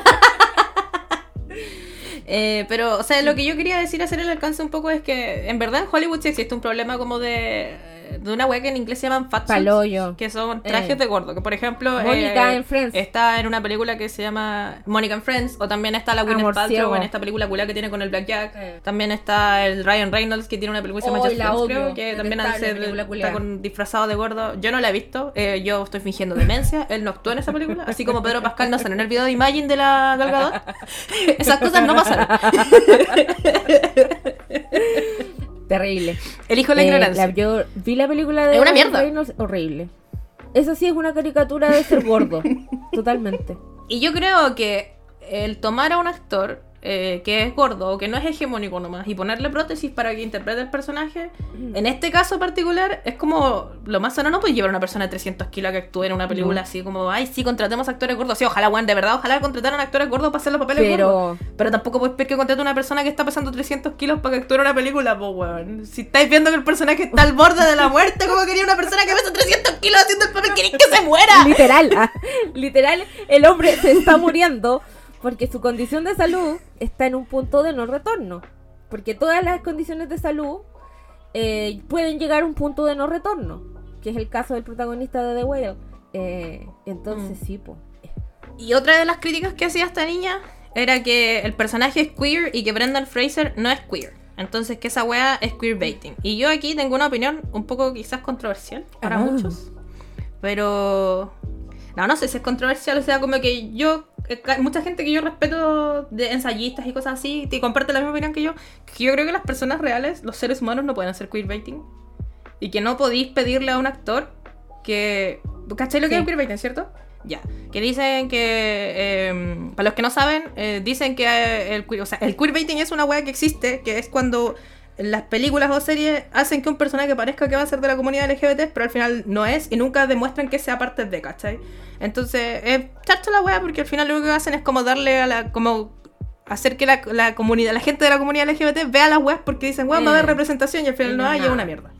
Eh, pero, o sea, lo que yo quería decir, hacer el alcance un poco es que en verdad en Hollywood sí existe un problema como de, de una wea que en inglés se llaman fat suits, Paloyo. que son trajes Eh. de gordo. Que por ejemplo, Mónica eh, en Friends. está en una película que se llama Mónica and Friends, o también está la Gwyneth Paltrow en esta película culá que tiene con el Black Jack. Eh. También está el Ryan Reynolds que tiene una película que se llama Oh, Just Friends, creo, que también hace- está con disfrazado de gordo. Yo no la he visto, eh, yo estoy fingiendo demencia. Él no actúa en esa película, así como Pedro Pascal no sale en el video de Imagine de la Gal Gadot. Esas cosas no pasaron. Terrible. Elijo la Eh, ignorancia. la- yo vi la película de Es una mierda. Reynolds, horrible. Eso sí es una caricatura de ser gordo. Totalmente. Y yo creo que el tomar a un actor eh, que es gordo o que no es hegemónico nomás y ponerle prótesis para que interprete el personaje, en este caso particular es como lo más sano no puedes llevar a una persona de 300 kilos a que actúe en una película No. así como, ay, sí, contratemos actores gordos. Sí, ojalá, weón, de verdad, ojalá contrataran actores gordos para hacer los papeles gordos. Pero Pero tampoco puedes pedir que contrate a una persona que está pesando 300 kilos para que actúe en una película, pues, weón. Si estáis viendo que el personaje está al borde de la muerte, ¿cómo quería una persona que pesa 300 kilos haciendo el papel? ¿Queréis que se muera? literal, ah, literal, el hombre se está muriendo porque su condición de salud está en un punto de no retorno. Porque todas las condiciones de salud eh, pueden llegar a un punto de no retorno, que es el caso del protagonista de The Whale. Eh, entonces, Mm. sí, pues. Y otra de las críticas que hacía esta niña era que el personaje es queer y que Brendan Fraser no es queer. Entonces que esa wea es queerbaiting. Y yo aquí tengo una opinión un poco quizás controversial para Ah. muchos. Pero... No, no sé si es controversial. O sea, como que yo... eh, Mucha gente que yo respeto de ensayistas y cosas así, te comparte la misma opinión que yo. Que yo creo que las personas reales, los seres humanos, no pueden hacer queerbaiting. Y que no podéis pedirle a un actor que... ¿Cachai lo que Sí. es queerbaiting, cierto? Ya. Que dicen que... eh, para los que no saben, eh, dicen que eh, el, o sea, el queerbaiting es una wea que existe, que es cuando las películas o series hacen que un personaje parezca que va a ser de la comunidad LGBT, pero al final no es y nunca demuestran que sea parte de, ¿cachai? Entonces, es charcha la wea porque al final lo único que hacen es como darle a la... como hacer que la, la comunidad, la gente de la comunidad LGBT vea las weas porque dicen, weón, va a haber Eh. representación y al final no hay, y es una mierda.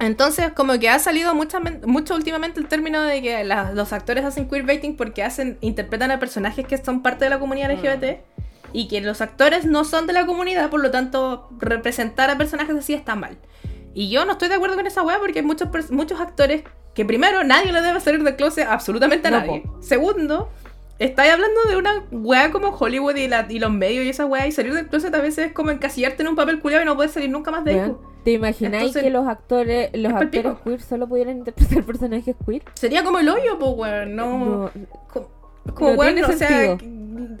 Entonces, como que ha salido mucha, mucho últimamente el término de que la- los actores hacen queerbaiting porque hacen, interpretan a personajes que son parte de la comunidad Mm. Y que los actores no son de la comunidad, por lo tanto, representar a personajes así está mal. Y yo no estoy de acuerdo con esa weá porque hay muchos, muchos actores que primero nadie le debe salir del closet absolutamente a No, nadie. po. Segundo, estáis hablando de una weá como Hollywood y, la- y los medios y esa weá y salir del closet a veces es como encasillarte en un papel culiado y no puedes salir nunca más de ahí. ¿Te imagináis Entonces, que los actores, los actores queer solo pudieran interpretar personajes queer? Sería como el hoyo, pues, weón. No. Como, no tiene o sea,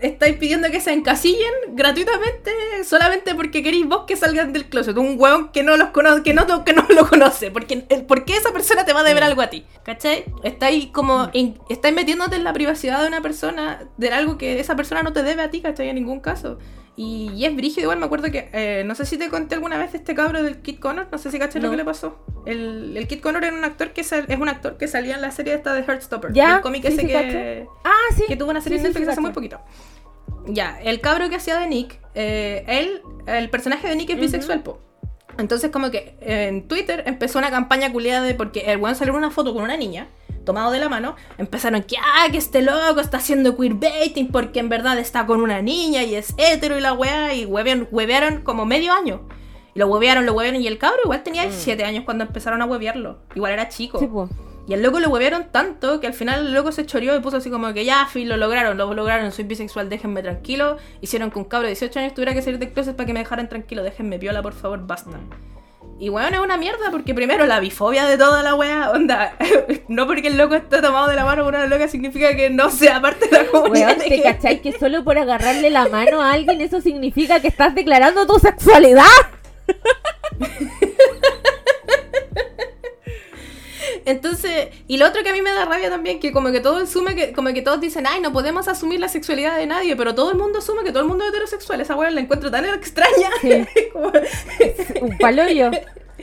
estáis pidiendo que se encasillen gratuitamente solamente porque queréis vos que salgan del closet. Un weón que no los conoce, que no, que no lo conoce. Porque, el- ¿Por qué esa persona te va a deber Mm. algo a ti? ¿Cachai? Estáis como. in- estáis metiéndote en la privacidad de una persona, de algo que esa persona no te debe a ti, ¿cachai? En ningún caso. Y, y es brígido, igual me acuerdo que. eh, no sé si te conté alguna vez de este cabro del Kid Connor. No sé si cachai lo que le pasó. El, el Kid Connor era un actor que sal- es un actor que salía en la serie esta de Heartstopper. Ya, El cómic sí, ese sí, que. Ah, sí. que tuvo una serie Netflix sí, hace muy poquito. Ya, el cabro que hacía de Nick, eh, él, el personaje de Nick es bisexual, po. Entonces como que en Twitter empezó una campaña culiada de porque el weón salió una foto con una niña, tomado de la mano, empezaron que, ah, que este loco está haciendo queerbaiting porque en verdad está con una niña y es hetero y la weá, y huevearon, huevearon como medio año. Y lo huevearon, lo huevearon, y el cabro igual tenía Mm. 7 años cuando empezaron a huevearlo. Igual era chico. Sí. Y el loco lo huevearon tanto que al final el loco se choreó y puso así como que ya, fin, lo lograron, lo lograron, soy bisexual, déjenme tranquilo. Hicieron que un cabro de 18 años tuviera que salir de closet para que me dejaran tranquilo, déjenme piola, por favor, basta. Y weón, es una mierda porque primero la bifobia de toda la wea, onda, no porque el loco esté tomado de la mano por una loca significa que no sea parte de la comunidad. Weón, ¿te cachai que solo por agarrarle la mano a alguien eso significa que estás declarando tu sexualidad? Entonces, y lo otro que a mí me da rabia también, que como que todo asume que, como que todos dicen, ay, no podemos asumir la sexualidad de nadie, pero todo el mundo asume que todo el mundo es heterosexual. Esa weá la encuentro tan extraña. Sí. Como- Un paloyo.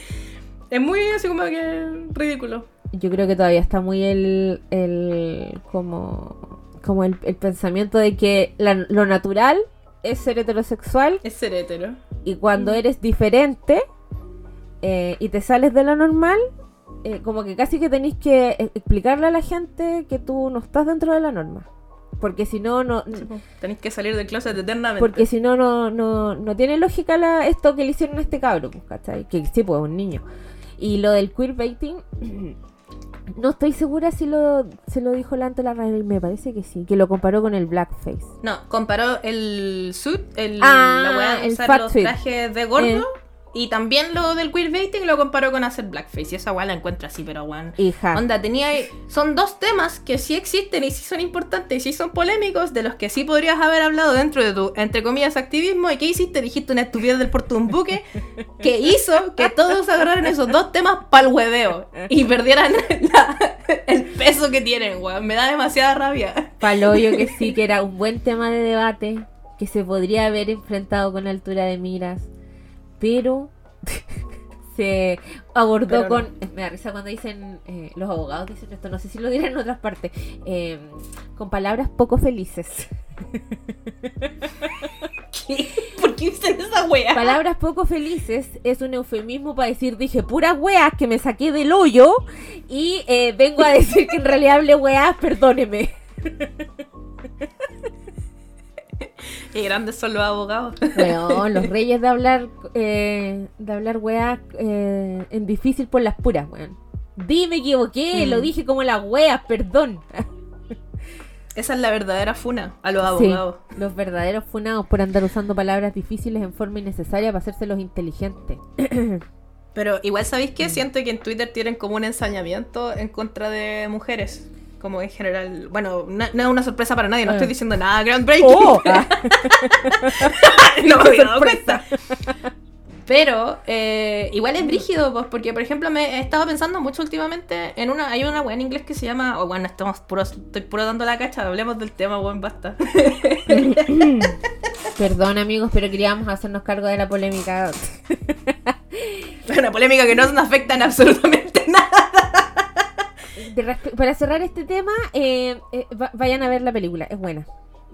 es muy así como que ridículo. Yo creo que todavía está muy el, el como, como el, el pensamiento de que la- lo natural es ser heterosexual Es ser hetero. y cuando eres diferente eh, y te sales de lo normal, eh, como que casi que tenéis que eh, explicarle a la gente que tú no estás dentro de la norma. Porque si no, no, Tenéis que salir del closet eternamente. porque si no, no, no, no tiene lógica la, esto que le hicieron a este cabro, pues, ¿cachai? Que sí, pues, un niño. Y lo del queerbaiting, no estoy segura si lo, se lo dijo Lanto la radio, me parece que sí, que lo comparó con el blackface. No, comparó el suit, el, Ah, la weá el usar fat los suit. trajes de gordo. Y también lo del queerbaiting lo comparó con hacer blackface. Y esa weá la encuentro así, pero weón. Hija. Onda, tenía Son dos temas que sí existen y sí son importantes y sí son polémicos, de los que sí podrías haber hablado dentro de tu, entre comillas, activismo. ¿Y qué hiciste? Dijiste una estupidez del puerto de un buque que hizo que todos agarraran esos dos temas para el hueveo y perdieran la- el peso que tienen, weón. Me da demasiada rabia. Paloyo que sí, que era un buen tema de debate, que se podría haber enfrentado con altura de miras, pero se abordó Pero no. con... Me da risa cuando dicen, eh, los abogados dicen esto, no sé si lo dirán en otras partes, eh, con palabras poco felices. ¿Por qué dicen esa wea? Palabras poco felices es un eufemismo para decir dije puras weas que me saqué del hoyo y eh, vengo a decir que en realidad hablé weas, perdóneme. Qué grandes son los abogados. Weón, los reyes de hablar eh, de hablar weas eh, en difícil por las puras, weón. Di, me equivoqué, Mm. lo dije como las weas, perdón. Esa es la verdadera funa a los Sí, abogados. los verdaderos funados por andar usando palabras difíciles en forma innecesaria para hacerse los inteligentes. Pero igual sabéis Mm. que siento que en Twitter tienen como un ensañamiento en contra de mujeres. Como en general. Bueno, no, no es una sorpresa para nadie, no Ah. estoy diciendo nada groundbreaking. ¡Oh! no me había dado cuenta. Pero eh, igual es brígido, pues, porque por ejemplo me he estado pensando mucho últimamente en una, hay una weá en inglés que se llama, o bueno, estamos puro, estoy puro dando la cacha, hablemos del tema, weón, basta. Perdón amigos, pero queríamos hacernos cargo de la polémica. Una polémica que no nos afecta en absolutamente nada. De para cerrar este tema, eh, eh, va- vayan a ver la película, es buena.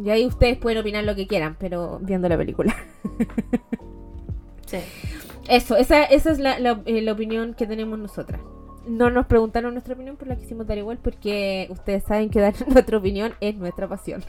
Y ahí ustedes pueden opinar lo que quieran, pero viendo la película. Sí. Eso, esa, esa es la, la- eh, la opinión que tenemos nosotras. No nos preguntaron nuestra opinión, pero la quisimos dar igual porque ustedes saben que dar nuestra opinión es nuestra pasión.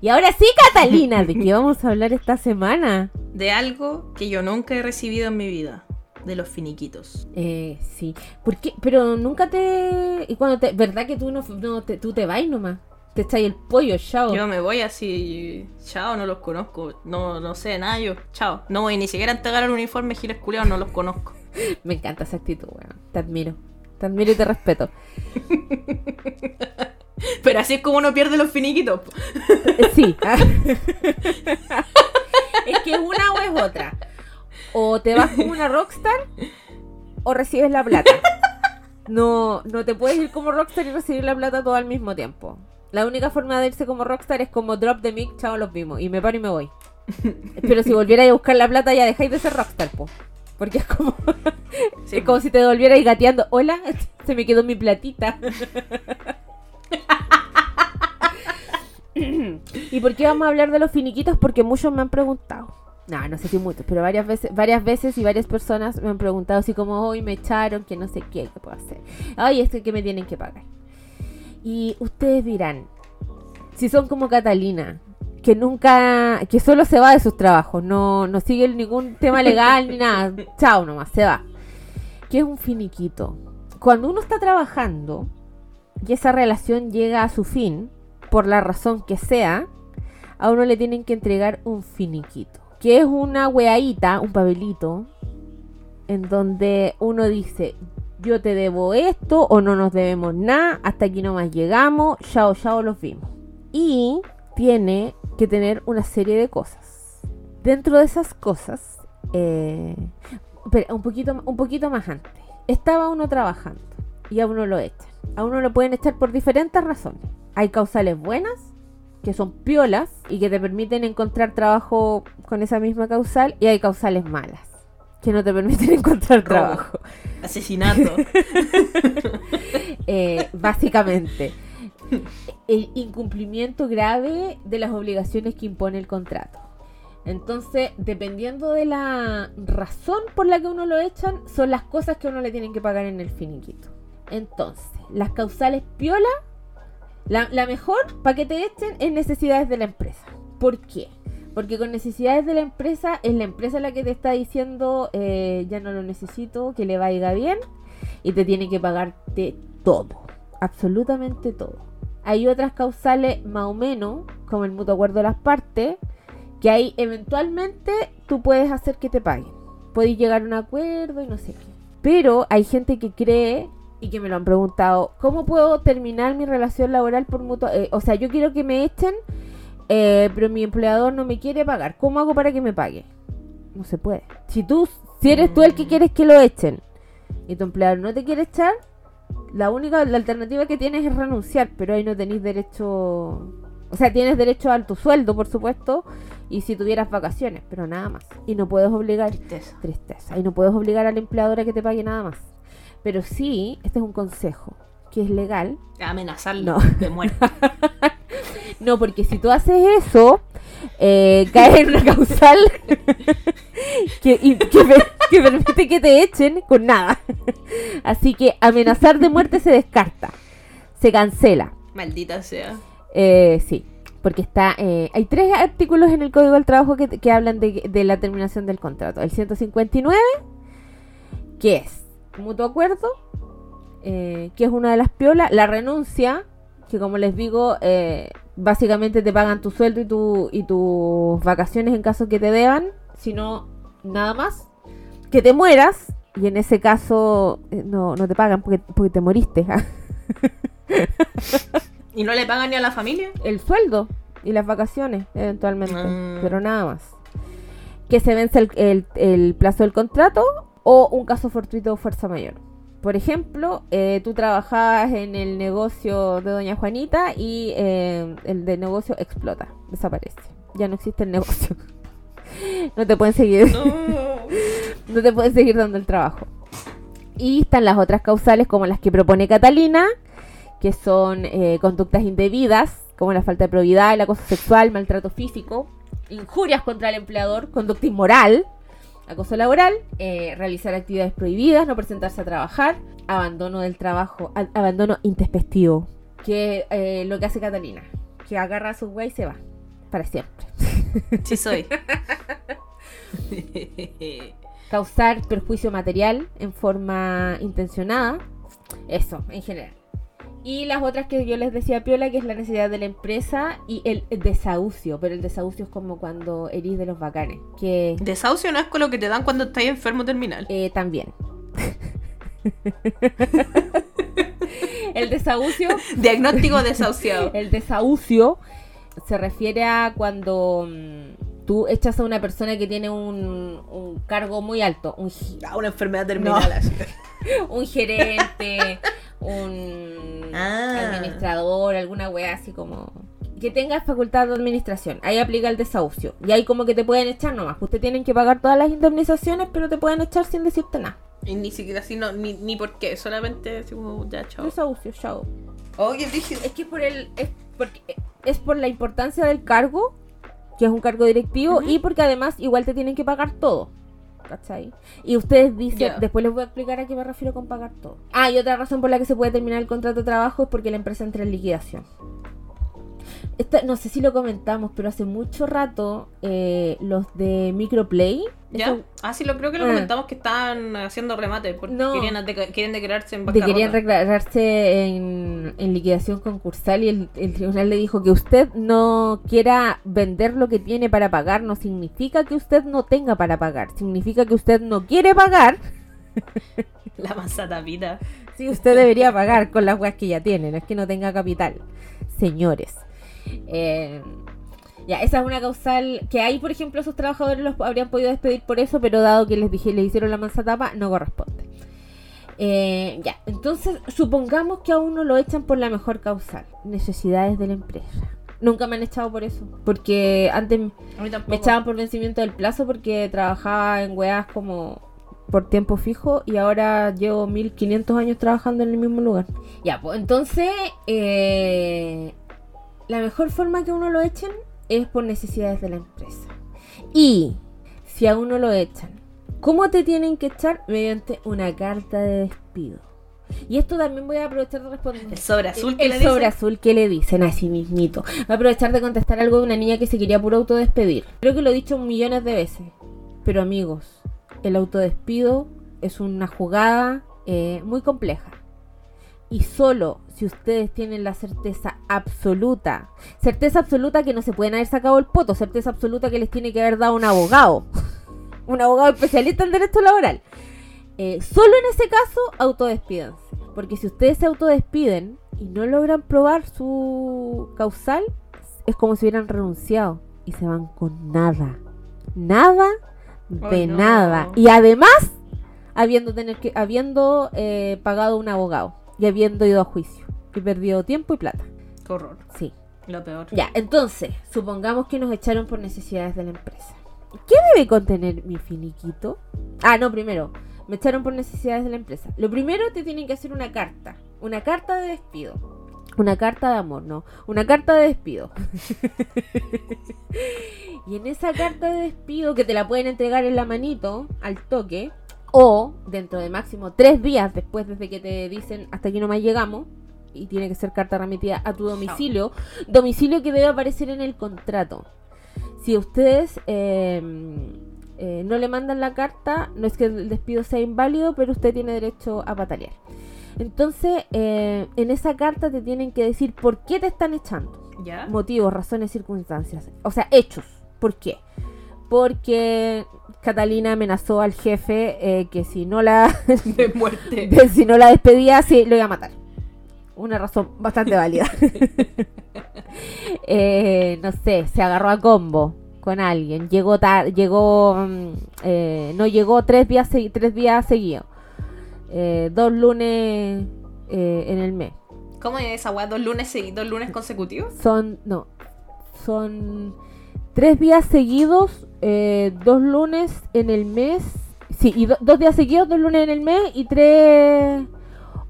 Y ahora sí, Catalina, ¿de qué vamos a hablar esta semana? De algo que yo nunca he recibido en mi vida. De los finiquitos. Eh, sí. ¿Por qué? Pero nunca te... ¿Y cuando te... ¿Verdad que tú no, no te, tú te vas nomás? Te echáis el pollo, chao. Yo me voy así, chao, no los conozco, no, no sé nada yo, chao. No voy ni siquiera a entregar el uniforme, giles culiados, no los conozco. Me encanta esa actitud, weón. Te admiro. Te admiro y te respeto. Pero así es como uno pierde los finiquitos. Sí. es que una o es otra. O te vas como una rockstar o recibes la plata. No, no te puedes ir como rockstar y recibir la plata todo al mismo tiempo. La única forma de irse como rockstar es como drop the mic, chao, los vimos. Y me paro y me voy. Pero si volvierais a buscar la plata ya dejáis de ser rockstar, po. Porque es como, Sí, es como si te volvierais gateando. Hola, se me quedó mi platita. ¿Y por qué vamos a hablar de los finiquitos? Porque muchos me han preguntado. No, no sé si muchos, pero varias veces, varias veces y varias personas me han preguntado así como, hoy me echaron, que no sé qué, qué puedo hacer. Ay, es que, que me tienen que pagar. Y ustedes dirán, si son como Catalina, que nunca, que solo se va de sus trabajos, no, no sigue ningún tema legal ni nada, chao nomás, se va. ¿Qué es un finiquito? cuando uno está trabajando y esa relación llega a su fin, por la razón que sea, a uno le tienen que entregar un finiquito. Que es una weadita, un papelito, en donde uno dice, yo te debo esto o no nos debemos nada, hasta aquí nomás llegamos, chao, chao, los vimos. Y tiene que tener una serie de cosas. Dentro de esas cosas, eh, pero un poquito, un poquito más antes, estaba uno trabajando y a uno lo echan. A uno lo pueden echar por diferentes razones. Hay causales buenas, que son piolas y que te permiten encontrar trabajo con esa misma causal, y hay causales malas, que no te permiten encontrar Robo. trabajo. Asesinato. Eh, básicamente. El incumplimiento grave de las obligaciones que impone el contrato. Entonces, dependiendo de la razón por la que uno lo echan, son las cosas que uno le tienen que pagar en el finiquito. Entonces, las causales piola, la, la mejor para que te echen es necesidades de la empresa. ¿Por qué? Porque con necesidades de la empresa es la empresa la que te está diciendo eh, ya no lo necesito, que le vaya bien y te tiene que pagarte todo, absolutamente todo. Hay otras causales más o menos, como el mutuo acuerdo de las partes, que ahí eventualmente tú puedes hacer que te paguen. Podéis llegar a un acuerdo y no sé qué. Pero hay gente que cree y que me lo han preguntado, ¿cómo puedo terminar mi relación laboral por mutuo? eh, o sea, yo quiero que me echen, eh, pero mi empleador no me quiere pagar. ¿Cómo hago para que me pague? No se puede. Si tú, si eres tú el que quieres que lo echen y tu empleador no te quiere echar, la única la alternativa que tienes es renunciar, pero ahí no tenéis derecho, o sea, tienes derecho a tu sueldo, por supuesto, y si tuvieras vacaciones, pero nada más. Y no puedes obligar Tristeza. tristeza. Y no puedes obligar al empleador a que te pague nada más. Pero sí, este es un consejo que es legal. Amenazarlo No. de muerte. No, porque si tú haces eso, eh, caes en una causal que, y- que per- que permite que te echen con nada. Así que amenazar de muerte se descarta. Se cancela. Maldita sea. Eh, sí, porque está. eh, hay tres artículos en el Código del Trabajo que, que hablan de, de la terminación del contrato. El 159, que es mutuo acuerdo, eh, que es una de las piolas. La renuncia, que como les digo, eh, básicamente te pagan tu sueldo y, tu, y tus vacaciones en caso que te deban, si no, nada más. Que te mueras, y en ese caso eh, no, no te pagan porque, porque te moriste. ¿Y no le pagan ni a la familia? el sueldo y las vacaciones, eventualmente, Mm. pero nada más. Que se vence el, el- el plazo del contrato o un caso fortuito o fuerza mayor. Por ejemplo, eh, tú trabajabas en el negocio de Doña Juanita y eh, el de negocio explota, desaparece. Ya no existe el negocio. no te pueden seguir No. no te pueden seguir dando el trabajo. Y están las otras causales como las que propone Catalina, que son eh, conductas indebidas, como la falta de probidad, el acoso sexual, maltrato físico, injurias contra el empleador, conducta inmoral, acoso laboral, eh, realizar actividades prohibidas, no presentarse a trabajar, abandono del trabajo, abandono intempestivo, que es eh, lo que hace Catalina, que agarra a su güey y se va, para siempre. Sí soy. causar perjuicio material en forma intencionada. Eso, en general. Y las otras que yo les decía Piola, que es la necesidad de la empresa y el, el desahucio. Pero el desahucio es como cuando herís de los bacanes. Que Desahucio no es con lo que te dan cuando estás enfermo terminal. eh, también. el desahucio Diagnóstico desahuciado. El desahucio se refiere a cuando mm, tú echas a una persona que tiene un, un cargo muy alto, un, Ah, una enfermedad terminal No. así. un gerente, un Ah. administrador, alguna wea así como que tenga facultad de administración. Ahí aplica el desahucio. Y ahí como que te pueden echar nomás. Usted tienen que pagar todas las indemnizaciones, pero te pueden echar sin decirte nada. Y ni siquiera así, no, ni, ni por qué, solamente así como ya, chao. Desahucio, chao. Oh, qué rígido. Es que por el es porque es por la importancia del cargo, que es un cargo directivo y porque además igual te tienen que pagar todo. ¿Cachai? Y ustedes dicen, después les voy a explicar a qué me refiero con pagar todo. Ah, y otra razón por la que se puede terminar el contrato de trabajo es porque la empresa entra en liquidación. Esta- no sé si lo comentamos, pero hace mucho rato eh, los de Microplay. ¿Ya? Ah, sí, lo creo que lo Ah. comentamos que estaban haciendo remate porque No. querían, de- quieren declararse en bancarrota. querían declararse en, en liquidación concursal y el, el tribunal le dijo que usted no quiera vender lo que tiene para pagar no significa que usted no tenga para pagar, significa que usted no quiere pagar, La manzatapita. sí, usted debería pagar con las weas que ya tiene, no es que no tenga capital, señores. Eh, ya, esa es una causal que hay, por ejemplo, esos trabajadores los habrían podido despedir por eso, pero dado que les dije, le hicieron la manzatapa, no corresponde. Eh, ya, entonces supongamos que a uno lo echan por la mejor causal, necesidades de la empresa. Nunca me han echado por eso, porque antes me echaban por vencimiento del plazo porque trabajaba en weas como por tiempo fijo y ahora llevo 1500 años trabajando en el mismo lugar. Ya, pues entonces eh, la mejor forma que uno lo echen es por necesidades de la empresa. Y si a uno lo echan, ¿cómo te tienen que echar? Mediante una carta de despido. Y esto también voy a aprovechar de responder. El sobre azul El- que el le dicen. sobre azul que le dicen así mismito. Voy a aprovechar de contestar algo de una niña que se quería puro autodespedir. Creo que lo he dicho millones de veces. Pero amigos, el autodespido es una jugada eh, muy compleja. Y solo si ustedes tienen la certeza absoluta, certeza absoluta que no se pueden haber sacado el poto, certeza absoluta que les tiene que haber dado un abogado, un abogado especialista en derecho laboral. Eh, solo en ese caso, autodespídanse. Porque si ustedes se autodespiden y no logran probar su causal, es como si hubieran renunciado y se van con nada. Nada de no. nada. Y además, habiendo, tener que, habiendo eh, pagado un abogado y habiendo ido a juicio y perdido tiempo y plata. Qué horror. Sí. Lo peor. Ya, entonces, supongamos que nos echaron por necesidades de la empresa. ¿Qué debe contener mi finiquito? Ah, no, primero, me echaron por necesidades de la empresa. Lo primero te tienen que hacer una carta, una carta de despido. Una carta de amor, no, una carta de despido. y en esa carta de despido que te la pueden entregar en la manito, al toque, o dentro de máximo tres días después desde que te dicen hasta aquí no más llegamos, y tiene que ser carta remitida a tu domicilio, domicilio que debe aparecer en el contrato. Si ustedes eh, eh, no le mandan la carta, no es que el despido sea inválido, pero usted tiene derecho a patalear. Entonces, eh, en esa carta te tienen que decir por qué te están echando. ¿Ya? Motivos, razones, circunstancias. O sea, hechos. ¿Por qué? Porque Catalina amenazó al jefe eh, que si no la De muerte. de si no la despedía, sí, lo iba a matar. Una razón bastante válida. Eh, no sé, se agarró a combo con alguien. Llegó tar- llegó, mm, eh, no llegó tres días, tres días seguidos. Eh, dos lunes eh, en el mes. ¿Cómo es esa weá? ¿Dos lunes, segui- dos lunes consecutivos? Son, no, son tres días seguidos, eh, dos lunes en el mes. Sí, y do- dos días seguidos, dos lunes en el mes y tres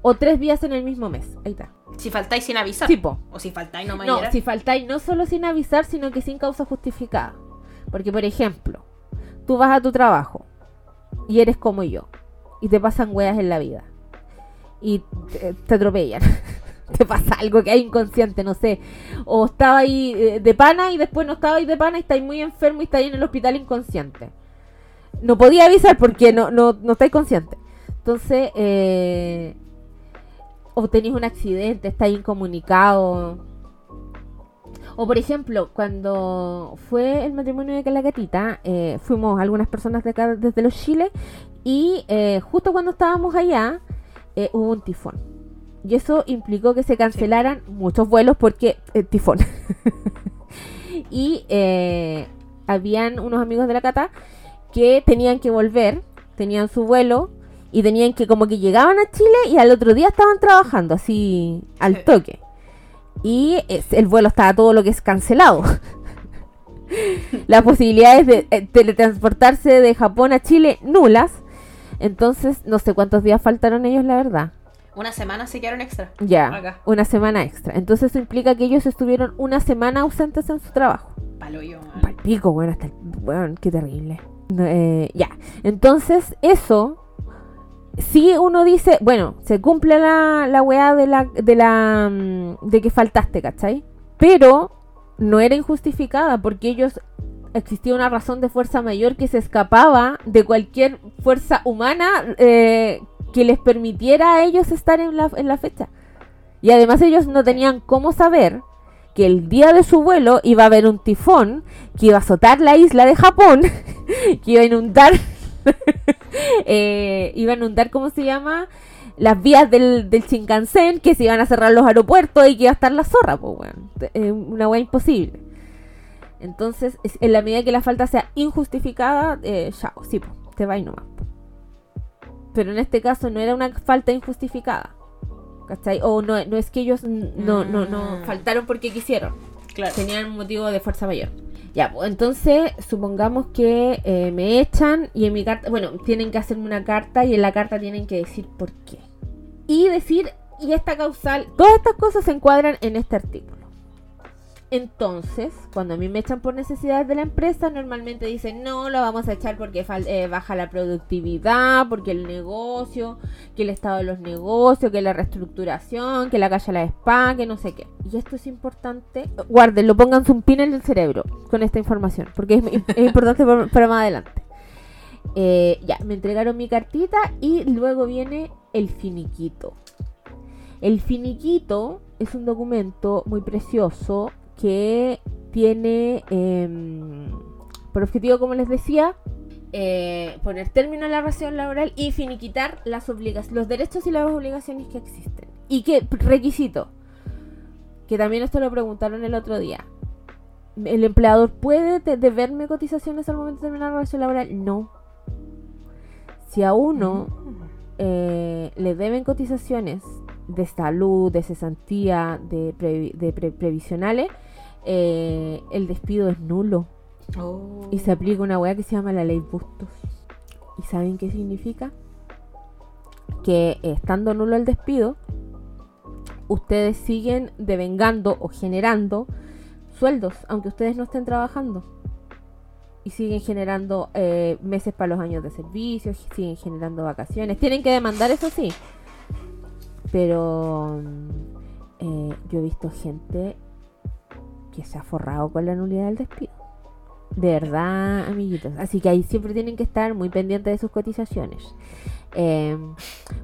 o tres días en el mismo mes. Ahí está. Si faltáis sin avisar. Tipo. O si faltáis no me No, si faltáis no solo sin avisar, sino que sin causa justificada. Porque, por ejemplo, tú vas a tu trabajo y eres como yo y te pasan weas en la vida y te, te atropellan. te pasa algo que hay inconsciente, no sé. O estaba ahí eh, de pana y después no estaba ahí de pana y estáis muy enfermo y estáis en el hospital inconsciente. No podía avisar porque no, no, no estáis consciente. Entonces, eh, o tenéis un accidente, estáis incomunicado. O por ejemplo, cuando fue el matrimonio de la gatita, eh, fuimos algunas personas de acá desde los Chiles y eh, justo cuando estábamos allá hubo un tifón. Y eso implicó que se cancelaran muchos vuelos porque eh, tifón. y eh, habían unos amigos de la Cata que tenían que volver, tenían su vuelo y tenían que como que llegaban a Chile y al otro día estaban trabajando así al toque. Y es- el vuelo estaba todo lo que es cancelado. Las posibilidades de eh, teletransportarse de Japón a Chile nulas. Entonces, no sé cuántos días faltaron ellos, la verdad. Una semana se quedaron extra. Ya, Acá. una semana extra. Entonces eso implica que ellos estuvieron una semana ausentes en su trabajo. Palo yo, man. Pal pico, bueno, hasta el... Bueno, qué terrible. Eh, ya, entonces eso... Si uno dice, bueno, se cumple la, la weá de la, de la mm, de que faltaste, ¿cachai? Pero no era injustificada porque ellos existía una razón de fuerza mayor que se escapaba de cualquier fuerza humana eh, que les permitiera a ellos estar en la, en la fecha. Y además ellos no tenían cómo saber que el día de su vuelo iba a haber un tifón que iba a azotar la isla de Japón, que iba a inundar, eh, iba a inundar, ¿cómo se llama? Las vías del, del Shinkansen, que se iban a cerrar los aeropuertos y que iba a estar la zorra, pues, bueno, una weá imposible. Entonces, en la medida que la falta sea injustificada, eh, ya, sí, te va y nomás. Pero en este caso no era una falta injustificada. ¿Cachai? O no, no es que ellos no, no, no Mm. faltaron porque quisieron. Claro. Tenían un motivo de fuerza mayor. Ya, pues entonces supongamos que eh, me echan y en mi carta, bueno, tienen que hacerme una carta y en la carta tienen que decir por qué. Y decir, y esta causal, todas estas cosas se encuadran en este artículo. Entonces, cuando a mí me echan por necesidades de la empresa, normalmente dicen, no, lo vamos a echar porque eh, baja la productividad, porque el negocio, que el estado de los negocios, que la reestructuración, que la calle a la spa, que no sé qué. Y esto es importante, guárdenlo, pónganse un pin en el cerebro con esta información, porque es, es importante para, para más adelante. Eh, ya, me entregaron mi cartita y luego viene el finiquito. El finiquito es un documento muy precioso que tiene em, por objetivo, como les decía, eh, poner término a la relación laboral y finiquitar las los derechos y las obligaciones que existen. ¿Y qué requisito? Que también esto lo preguntaron el otro día. ¿El empleador puede de- deberme cotizaciones al momento de terminar la relación laboral? No. Si a uno eh, le deben cotizaciones de salud, de cesantía, de, previ- de pre- previsionales, eh, el despido es nulo. Y se aplica una weá que se llama la ley Bustos. ¿Y saben qué significa? Que estando nulo el despido, ustedes siguen devengando o generando sueldos, aunque ustedes no estén trabajando. Y siguen generando eh, meses para los años de servicio, siguen generando vacaciones. Tienen que demandar, eso sí. Pero mm, eh, yo he visto gente que se ha forrado con la nulidad del despido. De verdad, amiguitos. Así que ahí siempre tienen que estar muy pendientes de sus cotizaciones. Eh,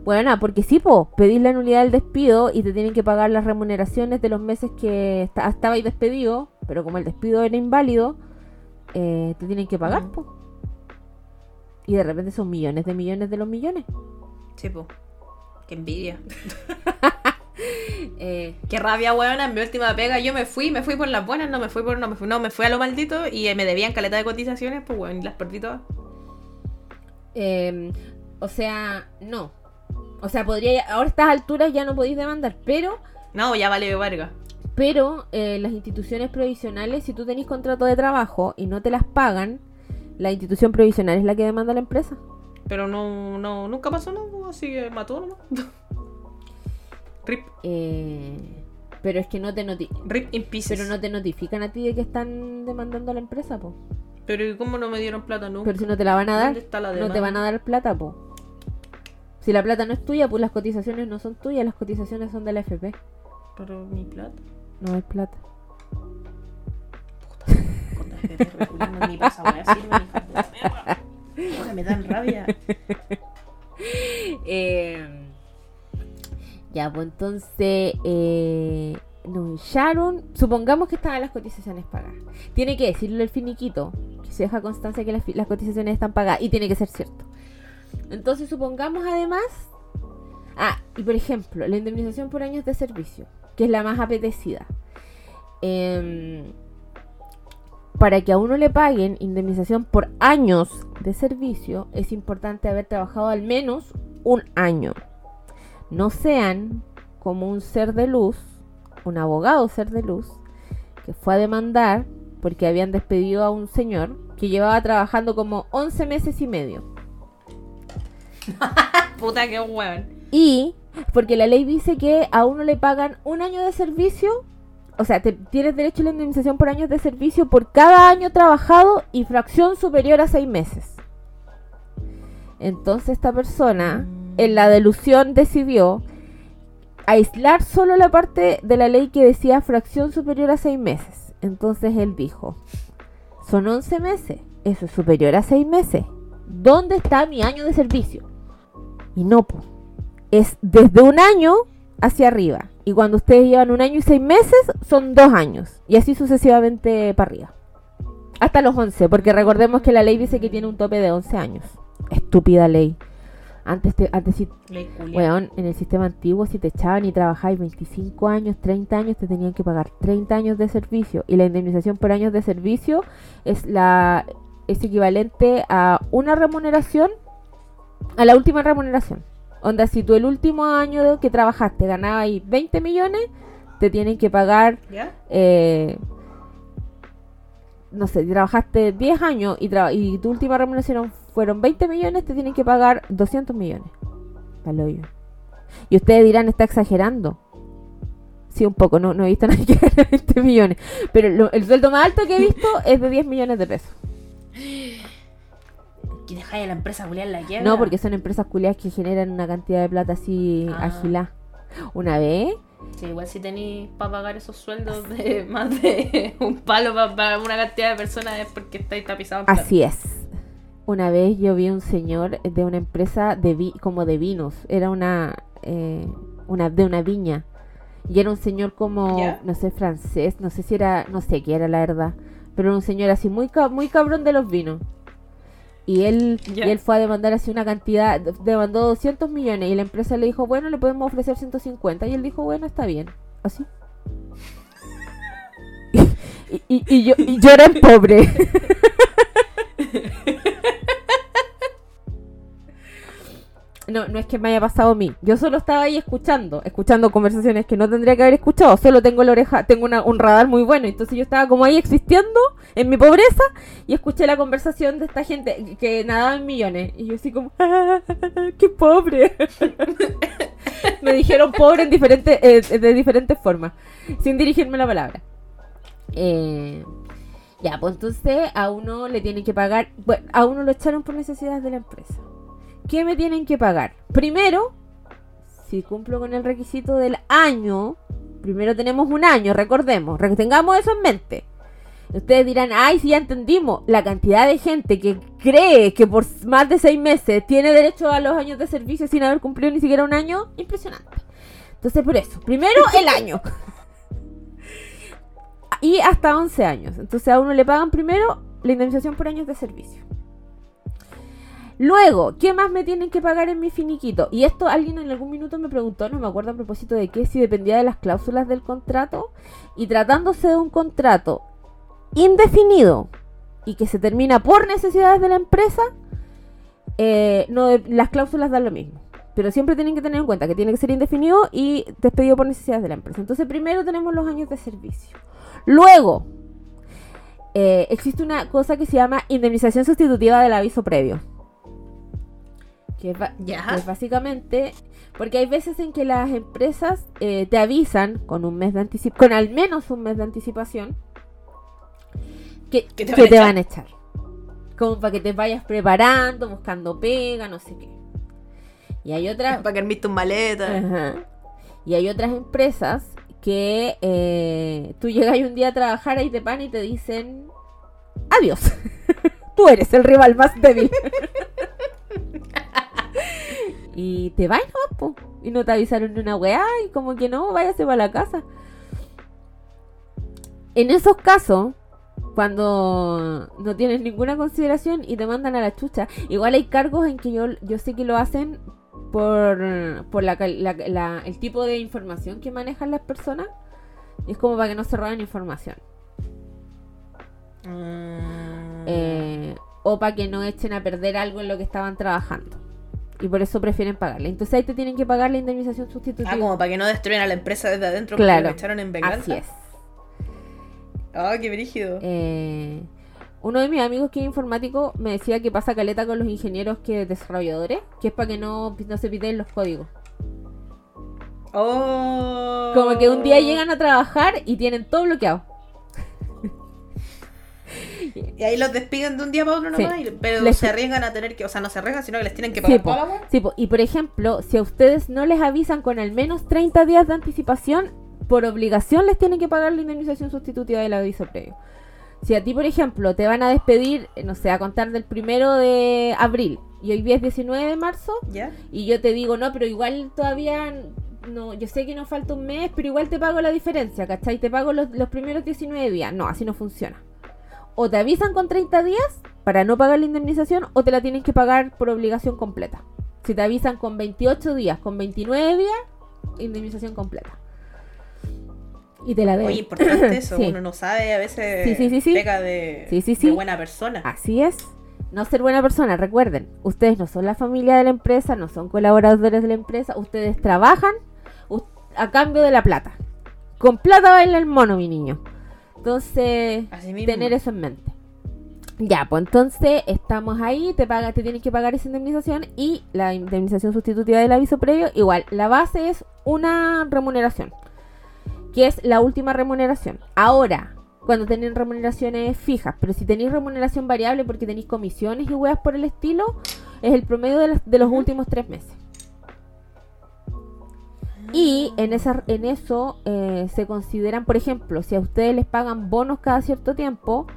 bueno, nada, porque sí, po, pedís la nulidad del despido y te tienen que pagar las remuneraciones de los meses que esta- estabais despedido, pero como el despido era inválido, eh, te tienen que pagar, po. Y de repente son millones de millones de los millones. Sí, po. Qué envidia. Eh, Qué rabia, weona. En mi última pega yo me fui, me fui por las buenas, no me fui por, no me fui, no, me fui a lo maldito y eh, me debían caleta de cotizaciones, pues weón, y las perdí todas. eh, o sea, no. O sea, podría, ahora a estas alturas ya no podéis demandar, pero No, ya vale verga. Pero eh, las instituciones provisionales, si tú tenés contrato de trabajo y no te las pagan, la institución provisional es la que demanda a la empresa. Pero no, no, nunca pasó nada, pues, así que mató nomás. Rip, Eh, pero es que no te noti- rip in pieces. pero no te notifican a ti de que están demandando a la empresa, po. Pero ¿y cómo no me dieron plata nunca? Pero si no te la van a dar, ¿Dónde está la no te van a dar plata, po. Si la plata no es tuya, pues las cotizaciones no son tuyas, las cotizaciones son de la FP. Pero mi plata. No hay plata. Puta, que te reculan, ni pasa, me dan rabia. Eh, ya, pues entonces eh, nos echaron. Supongamos que estaban las cotizaciones pagadas. Tiene que decirle el finiquito, que se deja constancia que las, las cotizaciones están pagadas y tiene que ser cierto. Entonces supongamos además... Ah, y por ejemplo, la indemnización por años de servicio, que es la más apetecida. Em, para que a uno le paguen indemnización por años de servicio, es importante haber trabajado al menos un año. No sean como un ser de luz, un abogado ser de luz, que fue a demandar porque habían despedido a un señor que llevaba trabajando como 11 meses y medio. Puta, qué weón. Y porque la ley dice que a uno le pagan un año de servicio, o sea, te, tienes derecho a la indemnización por años de servicio por cada año trabajado y fracción superior a seis meses. Entonces esta persona, en la delusión, decidió aislar solo la parte de la ley que decía fracción superior a seis meses Entonces él dijo, son 11 meses, eso es superior a 6 meses. ¿Dónde está mi año de servicio? Y no, es desde un año hacia arriba. Y cuando ustedes llevan un año y 6 meses, son dos años. Y así sucesivamente para arriba. Hasta los 11, porque recordemos que la ley dice que tiene un tope de 11 años. Estúpida ley. Antes, te, antes si, weón, en el sistema antiguo, si te echaban y trabajáis 25 años, 30 años, te tenían que pagar 30 años de servicio. Y la indemnización por años de servicio es la es equivalente a una remuneración, a la última remuneración. Onda, si tú el último año que trabajaste ganabas ahí 20 millones, te tienen que pagar ¿Ya? eh, no sé, trabajaste 10 años y, tra- y tu última remuneración fueron 20 millones, te tienen que pagar 200 millones. Y ustedes dirán, está exagerando. Sí, un poco, no, no he visto a nadie que gane 20 millones. Pero lo- el sueldo más alto que he visto es de 10 millones de pesos. ¿Y dejáis a la empresa culiar la quiebra? No, porque son empresas culiadas que generan una cantidad de plata así Ah. agilá. Una vez, Sí, igual si tenéis para pagar esos sueldos de más de un palo para una cantidad de personas es porque estáis tapizados. en. Así es. Una vez yo vi un señor de una empresa de vi- como de vinos. Era una, eh, una de una viña. Y era un señor como, ¿Ya? no sé, francés, no sé si era, no sé qué era la verdad. Pero era un señor así muy, muy cabrón de los vinos. Y él, y él fue a demandar así una cantidad, demandó 200 millones y la empresa le dijo, bueno, le podemos ofrecer 150. Y él dijo, bueno, está bien. Así. y, y- y yo, y yo era el pobre. No, no es que me haya pasado a mí. Yo solo estaba ahí escuchando, escuchando conversaciones que no tendría que haber escuchado. Solo tengo la oreja, tengo una- un radar muy bueno. Entonces yo estaba como ahí existiendo en mi pobreza y escuché la conversación de esta gente que nadaba en millones. Y yo así como, "Ah, ¡qué pobre! me dijeron pobre en diferentes, eh, de diferentes formas, sin dirigirme la palabra. Eh, ya, pues entonces a uno le tienen que pagar, bueno, a uno lo echaron por necesidades de la empresa. ¿Qué me tienen que pagar? Primero, si cumplo con el requisito del año, primero tenemos un año, recordemos, re- tengamos eso en mente. Ustedes dirán, ay, sí, ya entendimos. La cantidad de gente que cree que por más de seis meses tiene derecho a los años de servicio sin haber cumplido ni siquiera un año, impresionante. Entonces, por eso, primero el año. y hasta 11 años. Entonces, a uno le pagan primero la indemnización por años de servicio. Luego, ¿qué más me tienen que pagar en mi finiquito? Y esto alguien en algún minuto me preguntó, no me acuerdo a propósito de qué, si dependía de las cláusulas del contrato. Y tratándose de un contrato indefinido y que se termina por necesidades de la empresa, eh, no las cláusulas dan lo mismo. Pero siempre tienen que tener en cuenta que tiene que ser indefinido y despedido por necesidades de la empresa. Entonces, primero tenemos los años de servicio. Luego, eh, existe una cosa que se llama indemnización sustitutiva del aviso previo. Que es, que básicamente, porque hay veces en que las empresas eh, te avisan con un mes de anticipación, con al menos un mes de anticipación, que, te que van a te echar. van a echar. Como para que te vayas preparando, buscando pega, no sé qué. Y hay otras, Para que armiste un maleta. Ajá. Y hay otras empresas que eh, tú llegas ahí un día a trabajar y te pan y te dicen adiós. tú eres el rival más débil. y te vas po. Y no te avisaron ni una weá y como que no, váyase para la casa. En esos casos, cuando no tienes ninguna consideración y te mandan a la chucha, igual hay cargos en que yo, yo sé que lo hacen por, por la, cal- la- la- el tipo de información que manejan las personas. Es como para que no se roben información. Mm. Eh, o para que no echen a perder algo en lo que estaban trabajando. Y por eso prefieren pagarle. Entonces ahí te tienen que pagar la indemnización sustitutiva. Ah, como para que no destruyan a la empresa desde adentro porque Claro. lo echaron en venganza. Así es. Ah, qué brígido. Eh, uno de mis amigos que es informático me decía que pasa caleta con los ingenieros que desarrolladores, que es para que no, no se piden los códigos. Oh. Como que un día llegan a trabajar y tienen todo bloqueado. Y ahí los despiden de un día para otro Sí. nomás, y- pero Les- se arriesgan a tener que, o sea, no se arriesgan, sino que les tienen que Sí, pagar po. toda la. Sí, po. y por ejemplo, si a ustedes no les avisan con al menos 30 días de anticipación, por obligación les tienen que pagar la indemnización sustitutiva del aviso previo. Si a ti, por ejemplo, te van a despedir, no sé, a contar del primero de abril y hoy día es 19 de marzo, ¿Ya? y yo te digo, no, pero igual todavía, no, yo sé que nos falta un mes, pero igual te pago la diferencia, ¿cachai? Te pago los, los primeros 19 días. No, así no funciona. O te avisan con 30 días para no pagar la indemnización, o te la tienen que pagar por obligación completa. Si te avisan con 28 días, con 29 días, indemnización completa. Y te la deben. Oye, importante eso. Sí. Uno no sabe, a veces Sí, sí, sí, sí. peca de, Sí, sí, de sí. buena persona. Así es. No ser buena persona, recuerden, ustedes no son la familia de la empresa, no son colaboradores de la empresa, ustedes trabajan a cambio de la plata. Con plata baila el mono, mi niño. Entonces, tener eso en mente. Ya, pues entonces estamos ahí, te paga, te tienes que pagar esa indemnización y la indemnización sustitutiva del aviso previo, igual, la base es una remuneración, que es la última remuneración. Ahora, cuando tienen remuneraciones fijas, pero si tenéis remuneración variable porque tenéis comisiones y weas por el estilo, es el promedio de, las- de los últimos tres meses. Y en, esa, en eso eh, se consideran, por ejemplo, si a ustedes les pagan bonos cada cierto tiempo,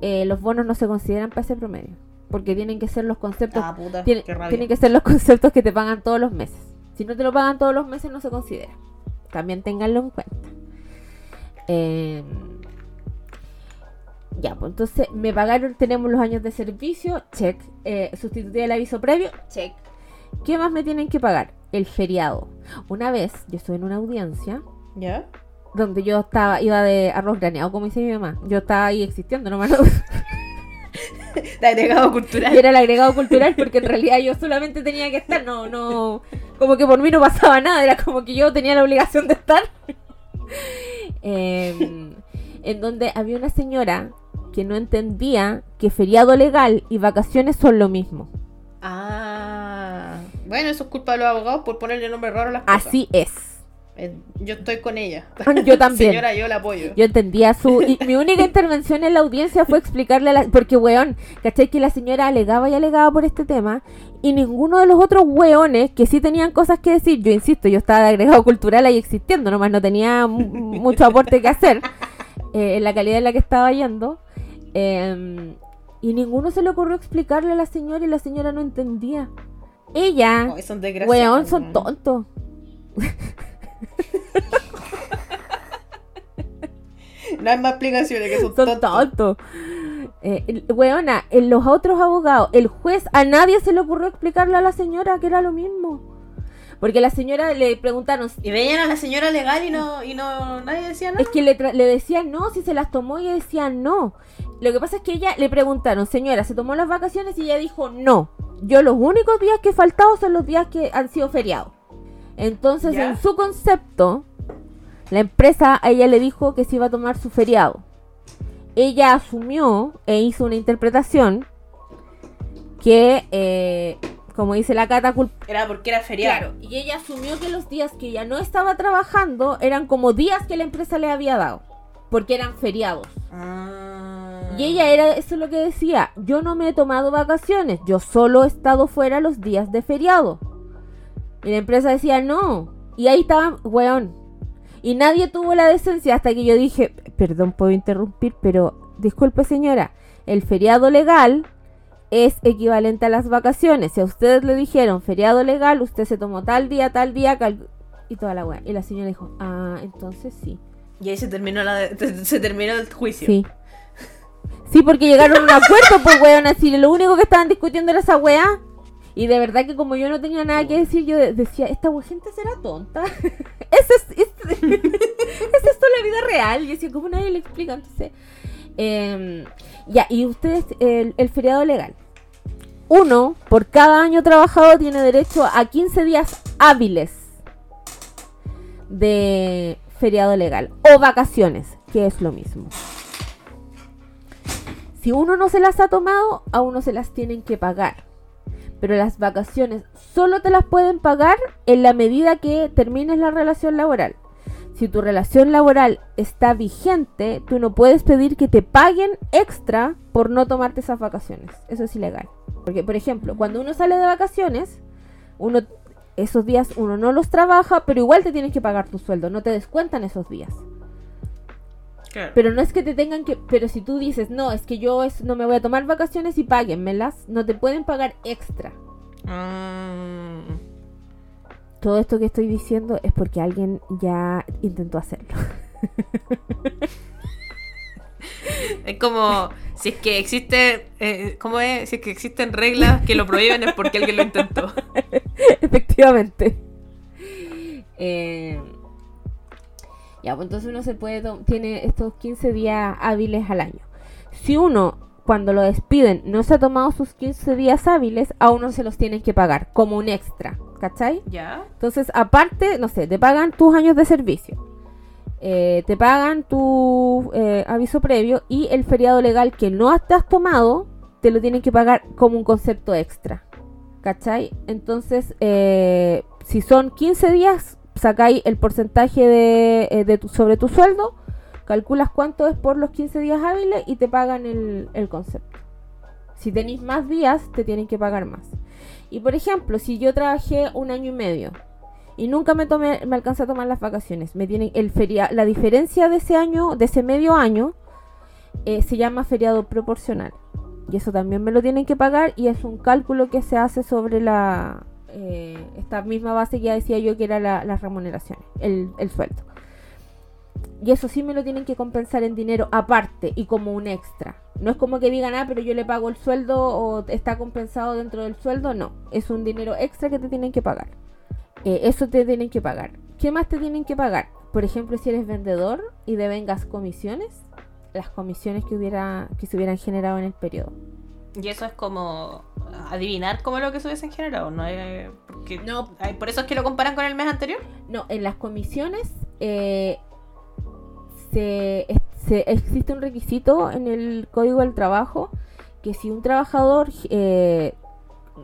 eh, los bonos no se consideran para ese promedio. Porque tienen que ser los conceptos, Ah, puta, tiene- tienen que ser los conceptos que te pagan todos los meses. Si no te lo pagan todos los meses, no se considera. También ténganlo en cuenta. Eh, ya, pues entonces me pagaron, tenemos los años de servicio, check. Eh, sustitutiva el aviso previo, check. ¿Qué más me tienen que pagar? El feriado. Una vez yo estuve en una audiencia ¿Ya? donde yo estaba, iba de arroz graneado, como dice mi mamá. Yo estaba ahí existiendo, no. De agregado cultural. Y era el agregado cultural porque en realidad yo solamente tenía que estar, no, no, como que por mí no pasaba nada, era como que yo tenía la obligación de estar. Em, en donde había una señora que no entendía que feriado legal y vacaciones son lo mismo. Ah. Bueno, eso es culpa de los abogados por ponerle nombre raro a las cosas. Así es. Eh, Yo estoy con ella. Yo también. Señora, yo la apoyo. Yo entendía su... Y mi única intervención en la audiencia fue explicarle a la... Porque, weón, ¿cachai? Que la señora alegaba y alegaba por este tema y ninguno de los otros weones que sí tenían cosas que decir, yo insisto, yo estaba de agregado cultural ahí existiendo, nomás no tenía mu- mucho aporte que hacer eh, en la calidad en la que estaba yendo. eh, y ninguno se le ocurrió explicarle a la señora y la señora no entendía. Ella, Ay, son desgraciados. weón, son tontos. No hay más explicaciones que son, Son tontos. tontos. Eh, weona, en los otros abogados, el juez, a nadie se le ocurrió explicarle a la señora que era lo mismo. Porque la señora le preguntaron, Y veían a la señora legal y no, y no nadie decía nada. es que le, tra- le decían no, si se las tomó y ella decía no. Lo que pasa es que ella le preguntaron, señora, ¿se tomó las vacaciones? Y ella dijo no. Yo los únicos días que he faltado son los días que han sido feriados. Entonces, en su concepto, la empresa a ella le dijo que se iba a tomar su feriado. Ella asumió e hizo una interpretación que, eh, como dice la Cata, Era porque era feriado. Claro, y ella asumió que los días que ella no estaba trabajando eran como días que la empresa le había dado, porque eran feriados. Ah. Y ella era, eso es lo que decía, yo no me he tomado vacaciones, yo solo he estado fuera los días de feriado. Y la empresa decía, no. Y ahí estaba, weón. Y nadie tuvo la decencia hasta que yo dije, perdón, puedo interrumpir, pero disculpe señora, el feriado legal es equivalente a las vacaciones. Si a ustedes le dijeron feriado legal, usted se tomó tal día, tal día, cal- y toda la weá. Y la señora dijo, ah, entonces sí. Y ahí se terminó, la, se terminó el juicio. Sí. Sí, porque llegaron a un acuerdo, pues, weón, así. Lo único que estaban discutiendo era esa weá. Y de verdad que como yo no tenía nada que decir, yo de- decía, esta gente será tonta. Eso es, es, es esto la vida real. Y decía, ¿cómo nadie le explica? Entonces, em, ya, y ustedes, el, el feriado legal. Uno, por cada año trabajado, tiene derecho a 15 días hábiles de feriado legal. O vacaciones, que es lo mismo. Si uno no se las ha tomado, a uno se las tienen que pagar. Pero las vacaciones solo te las pueden pagar en la medida que termines la relación laboral. Si tu relación laboral está vigente, tú no puedes pedir que te paguen extra por no tomarte esas vacaciones. Eso es ilegal. Porque, por ejemplo, cuando uno sale de vacaciones, uno esos días uno no los trabaja, pero igual te tienen que pagar tu sueldo, no te descuentan esos días. Claro. Pero no es que te tengan que, pero si tú dices, no, es que yo es- no me voy a tomar vacaciones y páguenmelas, no te pueden pagar extra. Mm. Todo esto que estoy diciendo es porque alguien ya intentó hacerlo. Es como si es que existe, eh, ¿cómo es? Si es que existen reglas que lo prohíben es porque alguien lo intentó. Efectivamente. Eh, ya, pues entonces uno se puede tiene estos 15 días hábiles al año. Si uno, cuando lo despiden, no se ha tomado sus 15 días hábiles, a uno se los tienen que pagar como un extra, ¿cachai? ¿Ya? Entonces, aparte, no sé, te pagan tus años de servicio. eh, te pagan tu eh, aviso previo y el feriado legal que no te has tomado, te lo tienen que pagar como un concepto extra. ¿Cachai? Entonces, eh, si son 15 días, sacáis el porcentaje de, eh, de sobre tu sueldo, calculas cuánto es por los 15 días hábiles y te pagan el, el concepto. Si tenéis más días, te tienen que pagar más. Y por ejemplo, si yo trabajé un año y medio y nunca me tomé, me alcancé a tomar las vacaciones, me tienen el feria, la diferencia de ese año, de ese medio año, eh, se llama feriado proporcional. Y eso también me lo tienen que pagar y es un cálculo que se hace sobre la eh, esta misma base que ya decía yo que era la, las remuneraciones, el, el sueldo. Y eso sí me lo tienen que compensar en dinero aparte y como un extra. No es como que digan, ah, pero yo le pago el sueldo o está compensado dentro del sueldo. No, es un dinero extra que te tienen que pagar. Eh, eso te tienen que pagar. ¿Qué más te tienen que pagar? Por ejemplo, si eres vendedor y devengas comisiones, las comisiones que hubiera que se hubieran generado en el periodo. Y eso es como adivinar cómo lo que se hubiesen generado, ¿no? es porque, No. ay, ¿Por eso es que lo comparan con el mes anterior? No, en las comisiones eh, se, se- existe un requisito en el Código del Trabajo que si un trabajador, eh,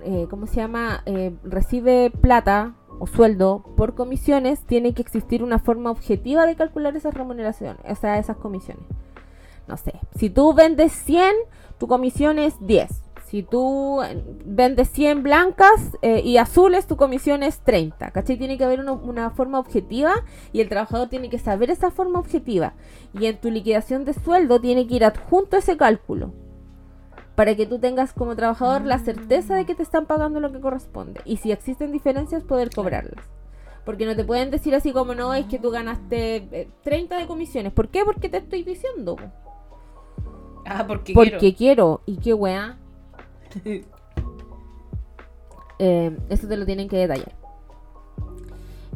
eh, ¿cómo se llama?, Eh, recibe plata o sueldo por comisiones, tiene que existir una forma objetiva de calcular esas remuneraciones, o sea, esas comisiones. No sé, si tú vendes 100, tu comisión es 10. Si tú eh, vendes 100 blancas eh, y azules, tu comisión es 30. ¿Cachai? Tiene que haber una, una forma objetiva y el trabajador tiene que saber esa forma objetiva. Y en tu liquidación de sueldo tiene que ir adjunto ese cálculo. Para que tú tengas como trabajador la certeza de que te están pagando lo que corresponde. Y si existen diferencias, poder cobrarlas. Porque no te pueden decir así como no, es que tú ganaste eh, 30 de comisiones. ¿Por qué? Porque te estoy diciendo. Ah, porque, Porque quiero. Y qué weá. Eh, eso te lo tienen que detallar.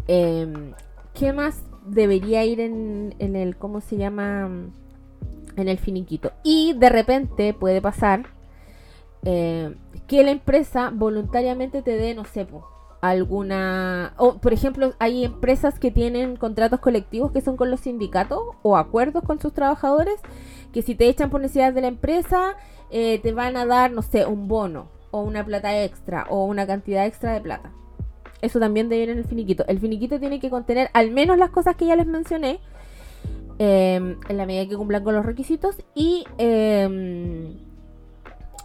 Eh, ¿Qué más debería ir en, en el, ¿cómo se llama? En el finiquito. Y de repente puede pasar eh, que la empresa voluntariamente te dé, no sé, po, alguna... O, por ejemplo, hay empresas que tienen contratos colectivos que son con los sindicatos o acuerdos con sus trabajadores que si te echan por necesidad de la empresa, eh, te van a dar, no sé, un bono o una plata extra o una cantidad extra de plata. Eso también debe ir en el finiquito. El finiquito tiene que contener al menos las cosas que ya les mencioné, eh, en la medida que cumplan con los requisitos y eh,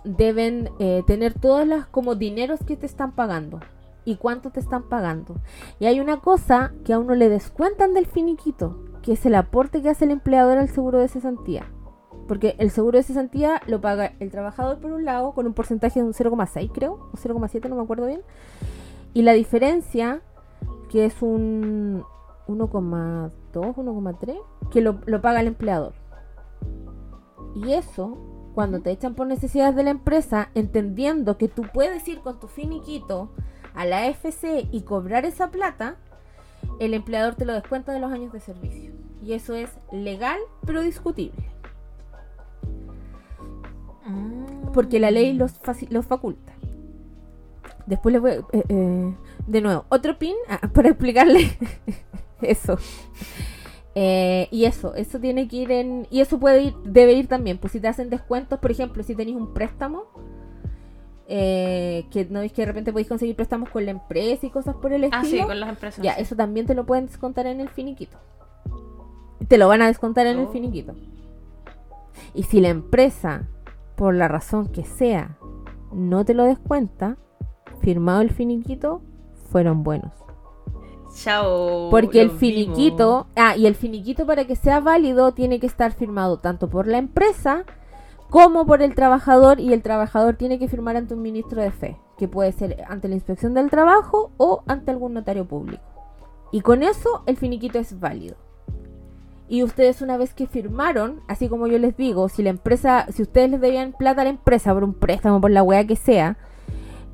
deben eh, tener todas las como dineros que te están pagando y cuánto te están pagando. Y hay una cosa que a uno le descuentan del finiquito, que es el aporte que hace el empleador al seguro de cesantía. Porque el seguro de cesantía lo paga el trabajador por un lado con un porcentaje de un 0,6 creo, o 0,7 no me acuerdo bien. Y la diferencia, que es un 1,2, 1,3, que lo, lo paga el empleador. Y eso, cuando te echan por necesidades de la empresa, entendiendo que tú puedes ir con tu finiquito a la AFC y cobrar esa plata, el empleador te lo descuenta de los años de servicio. Y eso es legal, pero discutible. Mm. Porque la ley los, los faculta. Después les voy. eh, eh, de nuevo, otro pin ah, para explicarle eso. Eh, y eso, eso tiene que ir en. Y eso puede ir, debe ir también. Pues si te hacen descuentos, por ejemplo, si tenéis un préstamo, eh, que no es que de repente podéis conseguir préstamos con la empresa y cosas por el estilo. Ah, sí, con las empresas. Ya, sí. eso también te lo pueden descontar en el finiquito. Te lo van a descontar en el Oh. finiquito. Y si la empresa, por la razón que sea, no te lo descuenta, firmado el finiquito, fueron buenos. Chao. Porque el finiquito, vimos. ah, y el finiquito para que sea válido tiene que estar firmado tanto por la empresa como por el trabajador y el trabajador tiene que firmar ante un ministro de fe, que puede ser ante la inspección del trabajo o ante algún notario público. Y con eso el finiquito es válido. Y ustedes una vez que firmaron, así como yo les digo, si la empresa, si ustedes les debían plata a la empresa por un préstamo, por la weá que sea,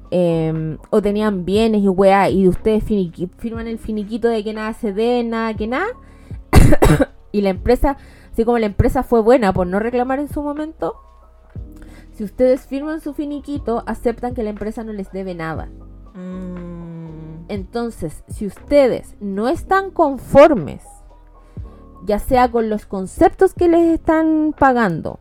eh, o tenían bienes y weá, y ustedes firman el finiquito de que nada se dé, nada que nada, y la empresa, así como la empresa fue buena por no reclamar en su momento, si ustedes firman su finiquito, aceptan que la empresa no les debe nada. Mm, Entonces, si ustedes no están conformes, ya sea con los conceptos que les están pagando,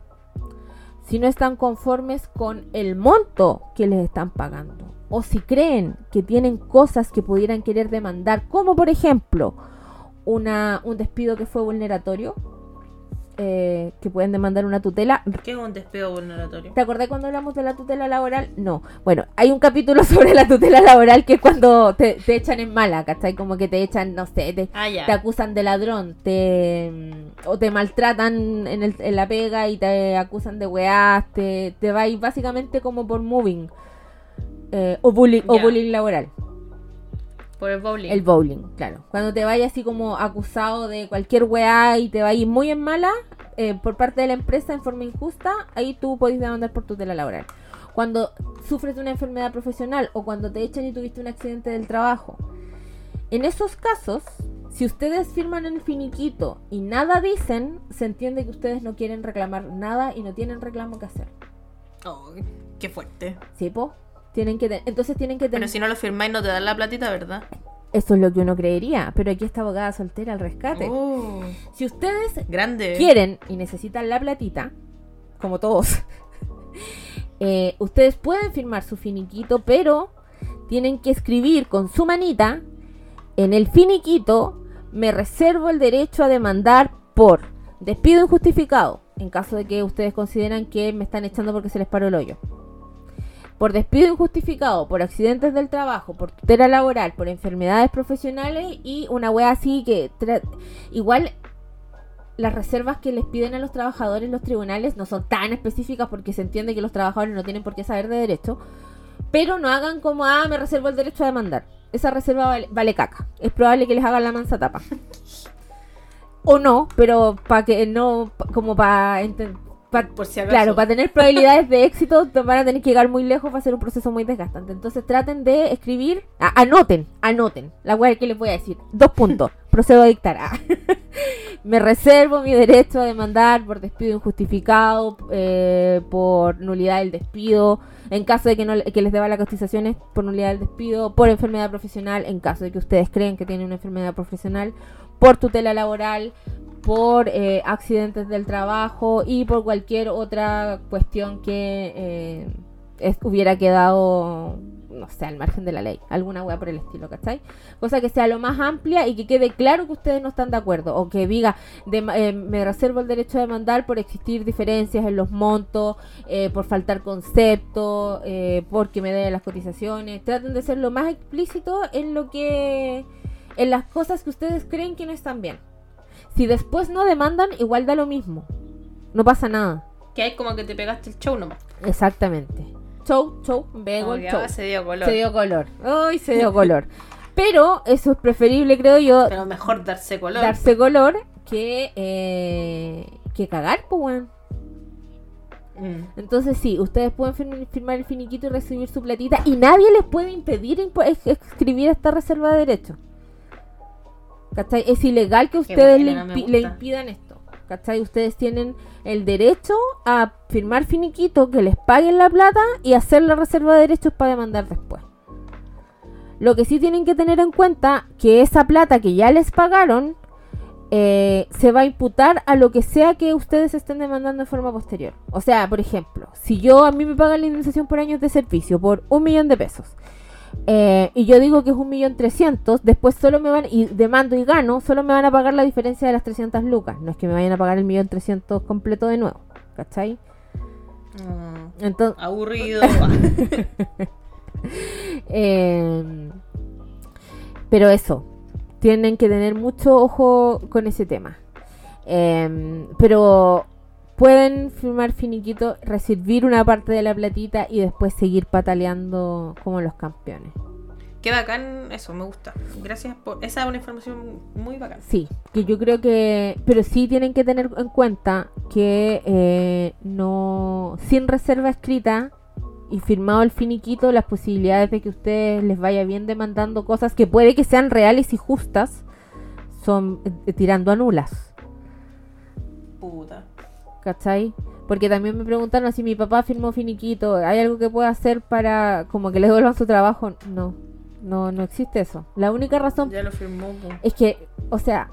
si no están conformes con el monto que les están pagando, o si creen que tienen cosas que pudieran querer demandar, como por ejemplo una, un despido que fue vulneratorio, eh, que pueden demandar una tutela, ¿Qué es un despido vulneratorio? ¿Te acordás cuando hablamos de la tutela laboral? No. Bueno, hay un capítulo sobre la tutela laboral que es cuando te, te echan en mala, ¿cachai? Como que te echan, no sé, te, Ah, te acusan de ladrón, te mm, o te maltratan en, el- en la pega y te acusan de weás, te, te vais básicamente como por moving. eh, o, bullying, o bullying laboral. Por el bowling. El bowling, claro. Cuando te vayas así como acusado de cualquier weá y te vayas muy en mala eh, por parte de la empresa en forma injusta, ahí tú podés demandar por tutela laboral. Cuando sufres de una enfermedad profesional o cuando te echan y tuviste un accidente del trabajo. En esos casos, si ustedes firman el finiquito y nada dicen, se entiende que ustedes no quieren reclamar nada y no tienen reclamo que hacer. Ay, qué fuerte. ¿Sí, po? Tienen que entonces tienen que Pero tener... si no lo firmáis no te dan la platita, ¿verdad? Eso es lo que uno creería, pero aquí está abogada soltera al rescate. Oh, Si ustedes grande. quieren y necesitan la platita, como todos, eh, ustedes pueden firmar su finiquito, pero tienen que escribir con su manita en el finiquito, me reservo el derecho a demandar por despido injustificado, en caso de que ustedes consideran que me están echando porque se les paró el hoyo. Por despido injustificado, por accidentes del trabajo, por tutela laboral, por enfermedades profesionales y una wea así que igual las reservas que les piden a los trabajadores los tribunales no son tan específicas porque se entiende que los trabajadores no tienen por qué saber de derecho, pero no hagan como, ah, me reservo el derecho a demandar. Esa reserva vale, vale caca. Es probable que les hagan la mansa tapa. o no, pero para que no, como para... Por si acaso. Claro, para tener probabilidades de éxito van a tener que llegar muy lejos, va a ser un proceso muy desgastante. Entonces traten de escribir, ah, anoten, anoten, la wea que les voy a decir. Dos puntos, procedo a dictar. Ah. Me reservo mi derecho a demandar por despido injustificado, eh, por nulidad del despido, en caso de que, no, que les deba las cotizaciones por nulidad del despido, por enfermedad profesional, en caso de que ustedes creen que tienen una enfermedad profesional, por tutela laboral, por eh, accidentes del trabajo y por cualquier otra cuestión que eh, hubiera quedado, no sé, al margen de la ley, alguna wea por el estilo, ¿cachai? Cosa que sea lo más amplia y que quede claro que ustedes no están de acuerdo, o que diga, de- eh, me reservo el derecho de demandar por existir diferencias en los montos, eh, por faltar concepto, eh, porque me deben las cotizaciones, traten de ser lo más explícito en lo que, en las cosas que ustedes creen que no están bien. Si después no demandan, igual da lo mismo. No pasa nada. Que hay como que te pegaste el show nomás. Exactamente. Show, show, vego show. ahora se dio color. Se dio color. Ay, se dio color. Pero eso es preferible, creo yo, Pero mejor darse color. darse color que, eh, que cagar, pues, weón. Mm. Entonces sí, ustedes pueden firm- firmar el finiquito y recibir su platita y nadie les puede impedir escribir esta reserva de derechos. ¿Cachai? Es ilegal que ustedes le, impi- impidan esto. ¿Cachai? Ustedes tienen el derecho a firmar finiquito, que les paguen la plata y hacer la reserva de derechos para demandar después. Lo que sí tienen que tener en cuenta que esa plata que ya les pagaron eh, se va a imputar a lo que sea que ustedes estén demandando en forma posterior. O sea, por ejemplo, si yo a mí me pagan la indemnización por años de servicio por un millón de pesos eh, y yo digo que es un millón trescientos, después solo me van, y demando y gano, solo me van a pagar la diferencia de las 300 lucas. No es que me vayan a pagar el millón trescientos completo de nuevo. ¿Cachai? Mm. Entonces, Aburrido. Eh, Pero eso, tienen que tener mucho ojo con ese tema. Em, pero pueden firmar finiquito, recibir una parte de la platita y después seguir pataleando como los campeones. Qué bacán, eso, me gusta. Gracias por. Esa es una información muy bacán. Sí, que yo creo que. Pero sí tienen que tener en cuenta que eh, no. Sin reserva escrita y firmado el finiquito, las posibilidades de que ustedes les vaya bien demandando cosas que puede que sean reales y justas son eh, tirando a nulas. Puta. ¿Cachai? Porque también me preguntaron si mi papá firmó finiquito, ¿hay algo que pueda hacer para como que le devuelvan su trabajo? No, no, no existe eso. La única razón Ya lo firmó. po. es que, o sea,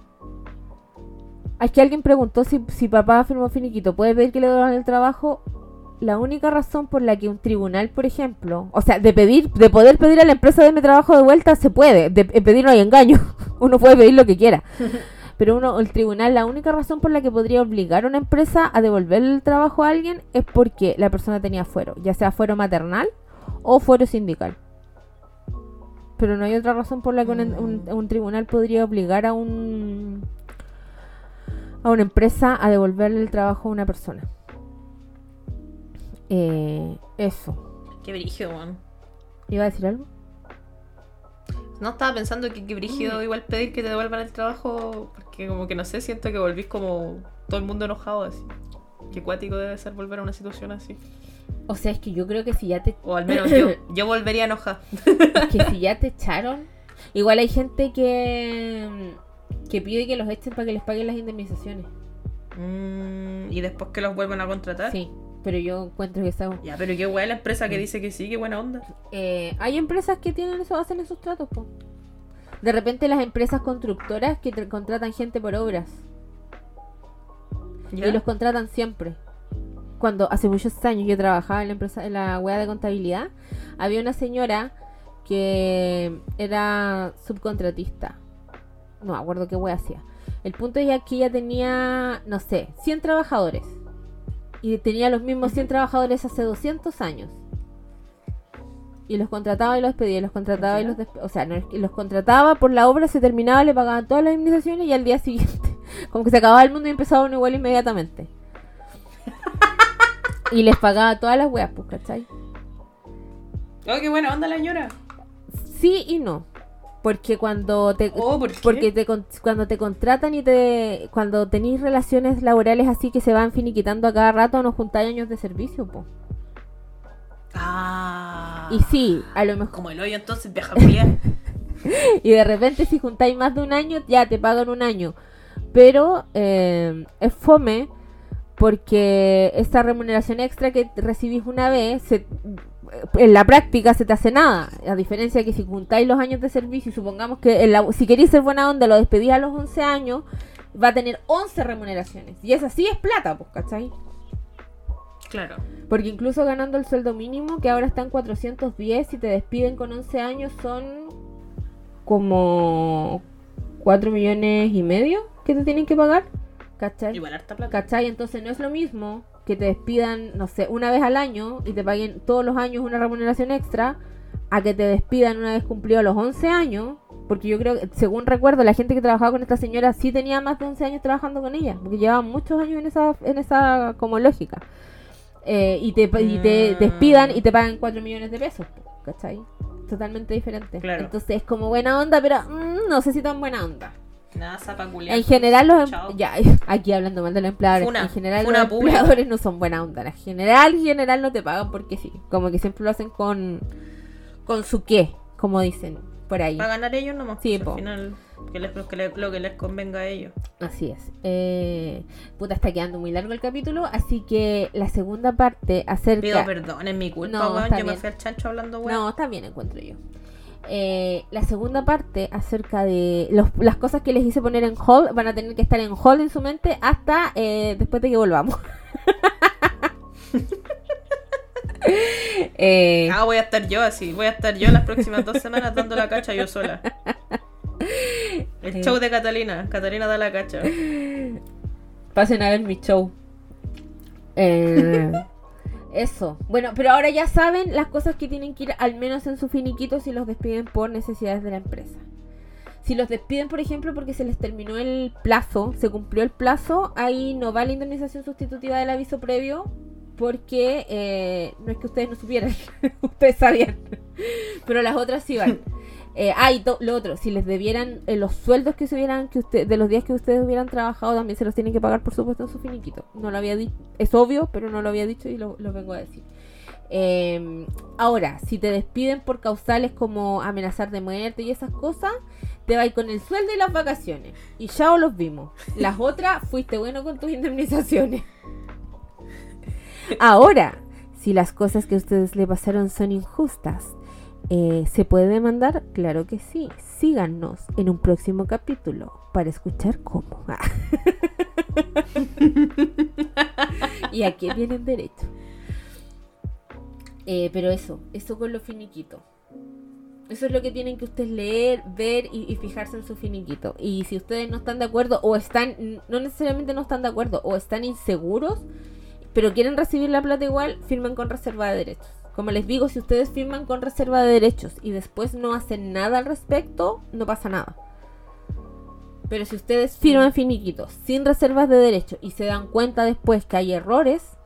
es que alguien preguntó si, si papá firmó finiquito, ¿puede pedir que le devuelvan el trabajo? La única razón por la que un tribunal, por ejemplo, o sea, de pedir, de poder pedir a la empresa de mi trabajo de vuelta, se puede. De, en pedir no hay engaño. Uno puede pedir lo que quiera. Pero uno, el tribunal, la única razón por la que podría obligar a una empresa a devolver el trabajo a alguien es porque la persona tenía fuero, ya sea fuero maternal o fuero sindical. Pero no hay otra razón por la que un, un- un tribunal podría obligar a un a una empresa a devolverle el trabajo a una persona. Eh, eso. Qué weón. ¿Iba a decir algo? No estaba pensando que qué brígido igual pedir que te devuelvan el trabajo. Porque como que no sé, siento que volvís como todo el mundo enojado así. Qué cuático debe ser volver a una situación así. O sea, es que yo creo que si ya te O al menos yo, yo volvería enojada. que si ya te echaron, igual hay gente que que pide que los echen para que les paguen las indemnizaciones. Mm, y después que los vuelvan a contratar. Sí, pero yo encuentro que está Ya, pero qué guay la empresa que dice que sí, qué buena onda. Eh, hay empresas que tienen eso, hacen esos tratos, po. De repente las empresas constructoras que tra- contratan gente por obras ¿Ya? y los contratan siempre. Cuando hace muchos años yo trabajaba en la empresa, en la wea de contabilidad, había una señora que era subcontratista. No me acuerdo qué wea hacía. El punto es que ella tenía, no sé, 100 trabajadores. Y tenía los mismos 100 trabajadores hace 200 años. Y los contrataba y los despedía, y los contrataba y los despedía. O sea, no los contrataba por la obra, se terminaba, le pagaban todas las indemnizaciones y al día siguiente, como que se acababa el mundo y empezaba uno igual inmediatamente. y les pagaba todas las weas, pues, ¿cachai? Oh, qué buena onda la señora. Sí y no. Porque cuando te, Oh, porque te cuando te contratan y te cuando tenéis relaciones laborales así que se van finiquitando a cada rato, no juntáis años de servicio, po. Ah. Y sí, a lo mejor Como el hoyo entonces, culia. y de repente si juntáis más de un año, ya te pagan un año. Pero eh, es fome porque esta remuneración extra que recibís una vez, se- en la práctica se te hace nada. A diferencia de que si juntáis los años de servicio, y supongamos que en la- si queréis ser buena onda, lo despedís a los 11 años, va a tener 11 remuneraciones. Y esa sí es plata, pues, ¿cachai? claro. Porque incluso ganando el sueldo mínimo, que ahora está en 410, si te despiden con 11 años, son como 4 millones y medio que te tienen que pagar. ¿Cachai? Igual harta plata. ¿Cachai? Entonces no es lo mismo que te despidan, no sé, una vez al año y te paguen todos los años una remuneración extra, a que te despidan una vez cumplido los 11 años. Porque yo creo que, según recuerdo, la gente que trabajaba con esta señora sí tenía más de 11 años trabajando con ella. Porque llevaban muchos años en esa, en esa como lógica. Eh, y, te, y te Mm. despidan y te pagan 4 millones de pesos. ¿Cachai? Totalmente diferente. Claro. Entonces es como buena onda, pero mm, no sé si tan buena onda. Nada. En general los em- ya aquí hablando mal de los empleadores, en general los empleadores no son buena onda. En general, en general no te pagan porque sí, como que siempre lo hacen con con su qué, como dicen por ahí. Para ganar ellos nomás. Sí, pues. Al final, que les, lo, que les, lo que les convenga a ellos. Así es. Eh, puta, está quedando muy largo el capítulo, así que la segunda parte acerca Pido perdón, es mi culpa, No, weón. Yo me bien. fui al chancho hablando, weón. No, está bien, encuentro yo. Eh, la segunda parte acerca de los- las cosas que les hice poner en hold van a tener que estar en hold en su mente hasta eh, después de que volvamos. Eh, Ah, voy a estar yo así. Voy a estar yo las próximas dos semanas dando la cacha yo sola. El show de Catalina. Catalina da la cacha. pasen a ver mi show. Eh, eso. Bueno, pero ahora ya saben las cosas que tienen que ir al menos en su finiquito si los despiden por necesidades de la empresa. si los despiden, por ejemplo, porque se les terminó el plazo, se cumplió el plazo, ahí no va la indemnización sustitutiva del aviso previo, porque eh, no es que ustedes no supieran, ustedes sabían, pero las otras sí van. Eh, ah, y lo otro, si les debieran eh, los sueldos que se hubieran, que usted, de los días que ustedes hubieran trabajado, también se los tienen que pagar, por supuesto, en su finiquito. No lo había dicho, es obvio, pero no lo había dicho y lo, lo vengo a decir. Em, ahora, si te despiden por causales como amenazar de muerte y esas cosas, te vas con el sueldo y las vacaciones. Y ya os los vimos. Las otras, fuiste bueno con tus indemnizaciones. Ahora, si las cosas que ustedes le pasaron son injustas, eh, ¿se puede demandar? Claro que sí. Síganos en un próximo capítulo para escuchar cómo. y aquí viene el derecho. Eh, pero eso, eso con lo finiquito. Eso es lo que tienen que ustedes leer, ver y, fijarse en su finiquito. Y si ustedes no están de acuerdo o están, no necesariamente no están de acuerdo o están inseguros, pero quieren recibir la plata igual, firmen con reserva de derechos. Como les digo, si ustedes firman con reserva de derechos y después no hacen nada al respecto, no pasa nada. Pero si ustedes firman finiquitos sin reservas de derechos y se dan cuenta después que hay errores,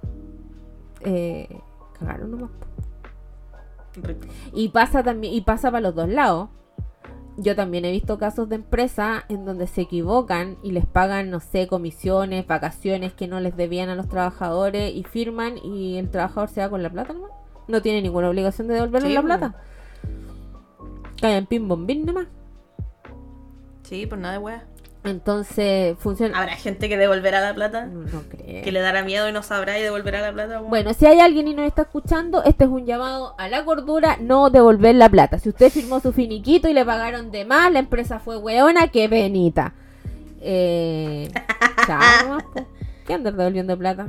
eh, cagaron nomás. Y pasa también, y pasa para los dos lados. Yo también he visto casos de empresas en donde se equivocan y les pagan, no sé, comisiones, vacaciones que no les debían a los trabajadores y firman y el trabajador se va con la plata nomás. No tiene ninguna obligación de devolverle la plata. Caen pin bombín nomás. Sí, pues nada de wea. Entonces, funciona. ¿Habrá gente que devolverá la plata? No, creo. Que le dará miedo y no sabrá y devolverá la plata. Bueno, si hay alguien y nos está escuchando, este es un llamado a la cordura, no devolver la plata. Si usted firmó su finiquito y le pagaron de más, la empresa fue weona, qué venita. Eh, ¿Qué andar devolviendo plata?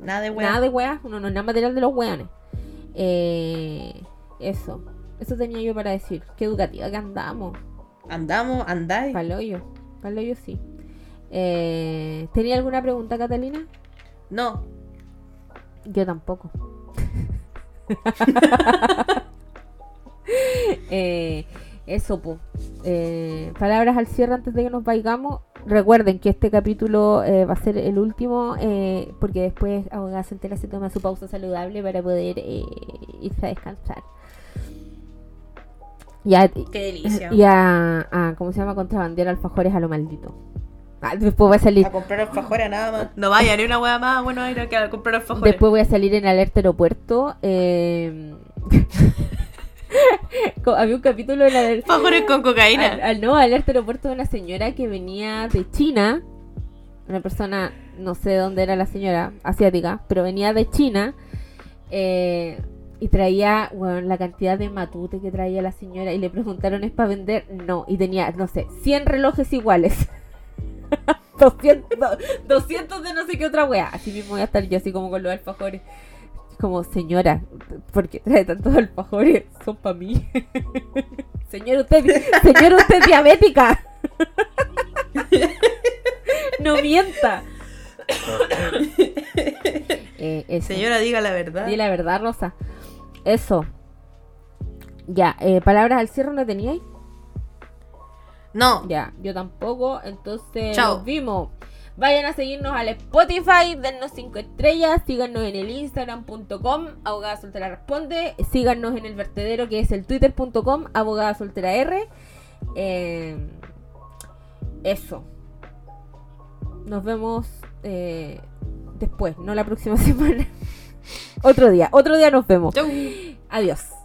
Nada de weá. Nada de uno no es nada material de los weones. Eh, eso, eso tenía yo para decir. Qué educativa que andamos. Andamos, andáis. Paloyo, paloyo sí. Eh, ¿Tenía alguna pregunta, Catalina? No. Yo tampoco. eh, eso, pues. Eh, palabras al cierre antes de que nos vayamos. Recuerden que este capítulo eh, va a ser el último, eh, porque después Abogada Centela se toma su pausa saludable para poder eh, irse a descansar. Ya, Qué delicia. Y a, ¿cómo se llama? Contrabandear alfajores a lo maldito. Ah, después voy a salir. A comprar alfajores nada más. No vaya ni una hueá más. Bueno, ir a comprar alfajores. Después voy a salir en alerta aeropuerto. Eh... Había un capítulo de la Alfajores con cocaína. Al, no, alerta aeropuerto de una señora que venía de China. Una persona, no sé dónde era la señora, asiática, pero venía de China. Eh, y traía, bueno, la cantidad de matute que traía la señora y le preguntaron, ¿es para vender? No, y tenía, no sé, 100 relojes iguales. 200, 200 de no sé qué otra wea. Así mismo voy a estar yo así como con los alfajores. Como, señora, ¿por qué trae tantos alfajores? Son para mí. señora, usted, señora, usted diabética. no mienta. Eh, señora, diga la verdad. Di la verdad, Rosa. Eso. Ya, eh, palabras al cierre no teníais. No. Ya, yo tampoco. Entonces, nos vimos. Vayan a seguirnos al Spotify, dennos 5 estrellas, síganos en el Instagram.com, abogada soltera responde, síganos en el vertedero que es el twitter.com, abogada soltera R. Eh, eso. Nos vemos eh, después, no la próxima semana. Otro día, otro día nos vemos. Adiós.